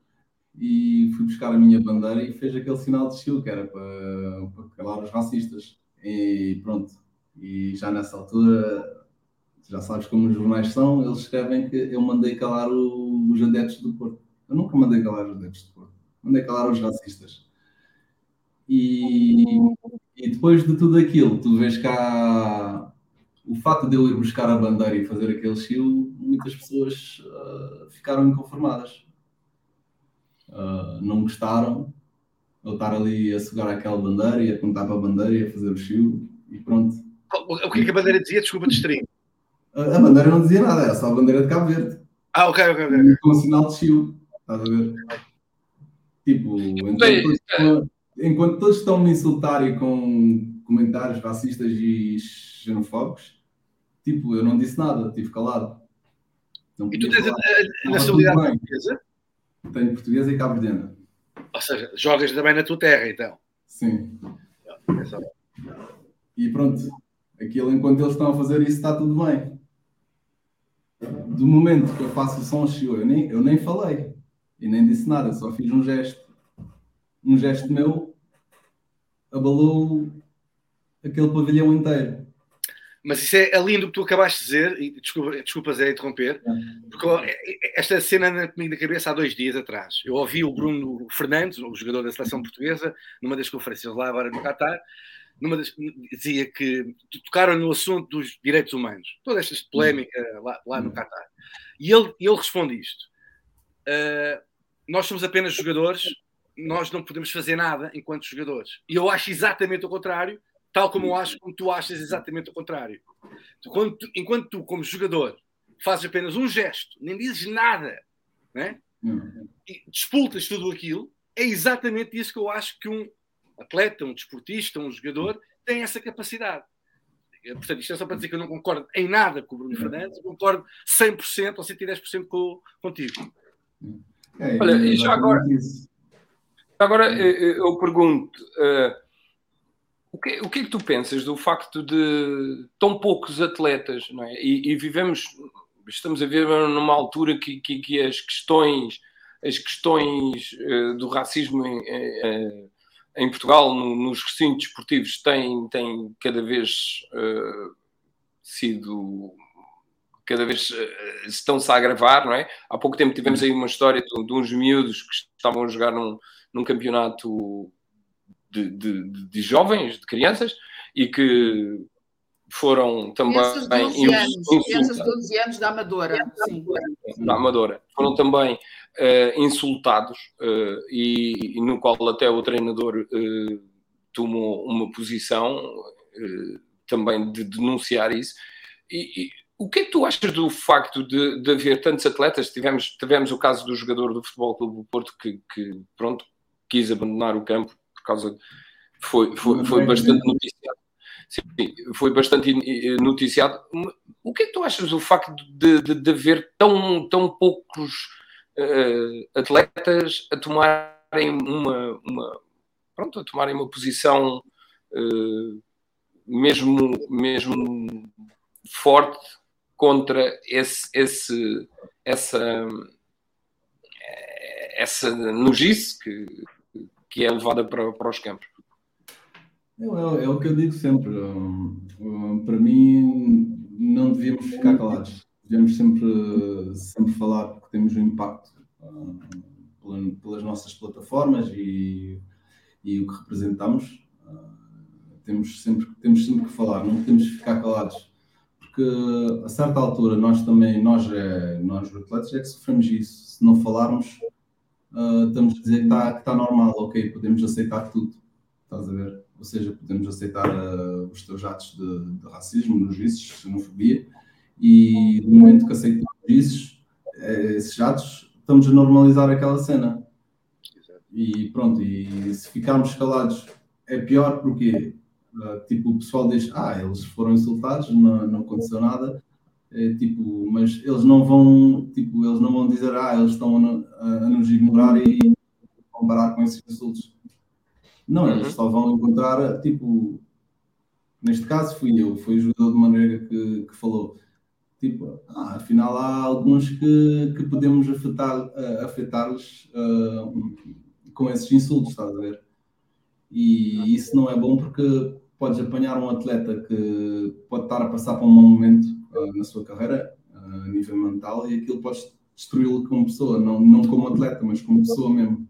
e fui buscar a minha bandeira e fez aquele sinal de estilo que era para, para calar os racistas. E pronto, e já nessa altura, já sabes como os jornais são, eles escrevem que eu mandei calar o, os adeptos do Porto. Eu nunca mandei calar os adeptos do Porto, mandei calar os racistas. E, e depois de tudo aquilo, tu vês cá o fato de eu ir buscar a bandeira e fazer aquele estilo, muitas pessoas uh, ficaram inconformadas. Uh, não gostaram eu estar ali a segurar aquela bandeira e a apontar para a bandeira e a fazer o estilo e pronto. O que é que a bandeira dizia? Desculpa, distrair. A, a bandeira não dizia nada, era só a bandeira de Cabo Verde. Ah, ok, ok, ok. Com um sinal de estilo, estás a ver? Tipo, enquanto, todos, enquanto todos estão me insultar e com comentários racistas e xenofóbicos, tipo, eu não disse nada, estive calado. Não e tu tens falar. a, a nacionalidade portuguesa? Tenho portuguesa e cabo-verdiana. Ou seja, jogas também na tua terra, então? Sim. É e pronto, aquilo enquanto eles estão a fazer isso está tudo bem. Do momento que eu faço o som eu nem, eu nem falei e nem disse nada, só fiz um gesto. Um gesto meu abalou aquele pavilhão inteiro. mas isso é, é lindo o que tu acabaste de dizer, e desculpa, desculpa Zé interromper, porque esta cena anda comigo na cabeça há dois dias atrás. Eu ouvi o Bruno Fernandes, o jogador da seleção portuguesa, numa das conferências lá agora no Qatar, numa das, dizia que tocaram no assunto dos direitos humanos, toda esta polémica lá, lá no Qatar. E ele, ele responde isto: uh, Nós somos apenas jogadores, nós não podemos fazer nada enquanto jogadores. E eu acho exatamente o contrário Tal como eu acho, como tu achas exatamente o contrário. Tu, tu, enquanto tu, como jogador, fazes apenas um gesto, nem dizes nada, né? Uhum. e despultas tudo aquilo, é exatamente isso que eu acho que um atleta, um desportista, um jogador tem essa capacidade. Portanto, isto é só para dizer que eu não concordo em nada com o Bruno Fernandes, concordo 100% ou 110% com, contigo. É, Olha, e já agora, agora eu pergunto, uh, o que, o que é que tu pensas do facto de tão poucos atletas, não é? E, e vivemos, estamos a viver numa altura que, que, que as questões, as questões uh, do racismo em, em, em Portugal, no, nos recintos esportivos, têm, têm cada vez uh, sido cada vez uh, estão-se a agravar, não é? Há pouco tempo tivemos aí uma história de, de uns miúdos que estavam a jogar num, num campeonato de, de, de jovens, de crianças, e que foram também crianças de 12 anos, crianças de 12 anos da Amadora, sim. da Amadora, foram também uh, insultados uh, e, e, no qual até o treinador uh, tomou uma posição também de denunciar isso. E, e, o que é que tu achas do facto de, de haver tantos atletas? Tivemos, tivemos o caso do jogador do Futebol Clube do Porto que, que pronto, quis abandonar o campo por causa. Foi, foi, foi bastante noticiado. Sim, foi bastante noticiado. O que é que tu achas do facto de, de, de haver tão, tão poucos uh, atletas a tomarem uma, uma, pronto, a tomarem uma posição uh, mesmo, mesmo forte contra esse, esse, essa, essa nojice que, que é levada para, para os campos. É, é, é, o que eu digo sempre. para mim, não devíamos ficar calados. Devíamos sempre, sempre falar, porque temos um impacto uh, pelas nossas plataformas e, e o que representamos. Uh, temos, sempre, temos sempre que falar, não podemos ficar calados. Porque a certa altura nós também, nós, é, nós atletas, é que sofremos isso. Se não falarmos, uh, estamos a dizer que está tá normal, ok, podemos aceitar tudo, estás a ver? Ou seja, podemos aceitar uh, os teus atos de, de racismo, nos vícios, xenofobia, e no momento que aceitamos isso, eh, esses atos, estamos a normalizar aquela cena. E pronto, e se ficarmos calados é pior porque uh, tipo, o pessoal diz, ah, eles foram insultados, não, não aconteceu nada, é, tipo, mas eles não vão, tipo, eles não vão dizer, ah, eles estão a, a, nos ignorar e comparar com esses insultos. Não, eles uhum. só vão encontrar, tipo, neste caso fui eu, foi o jogador de maneira que, que falou, tipo, ah, afinal há alguns que, que podemos afetar, uh, afetar-los uh, com esses insultos, estás a ver? E isso não é bom porque podes apanhar um atleta que pode estar a passar por um mau momento na sua carreira, uh, a nível mental, e aquilo pode destruí-lo como pessoa, não, não como atleta, mas como pessoa mesmo.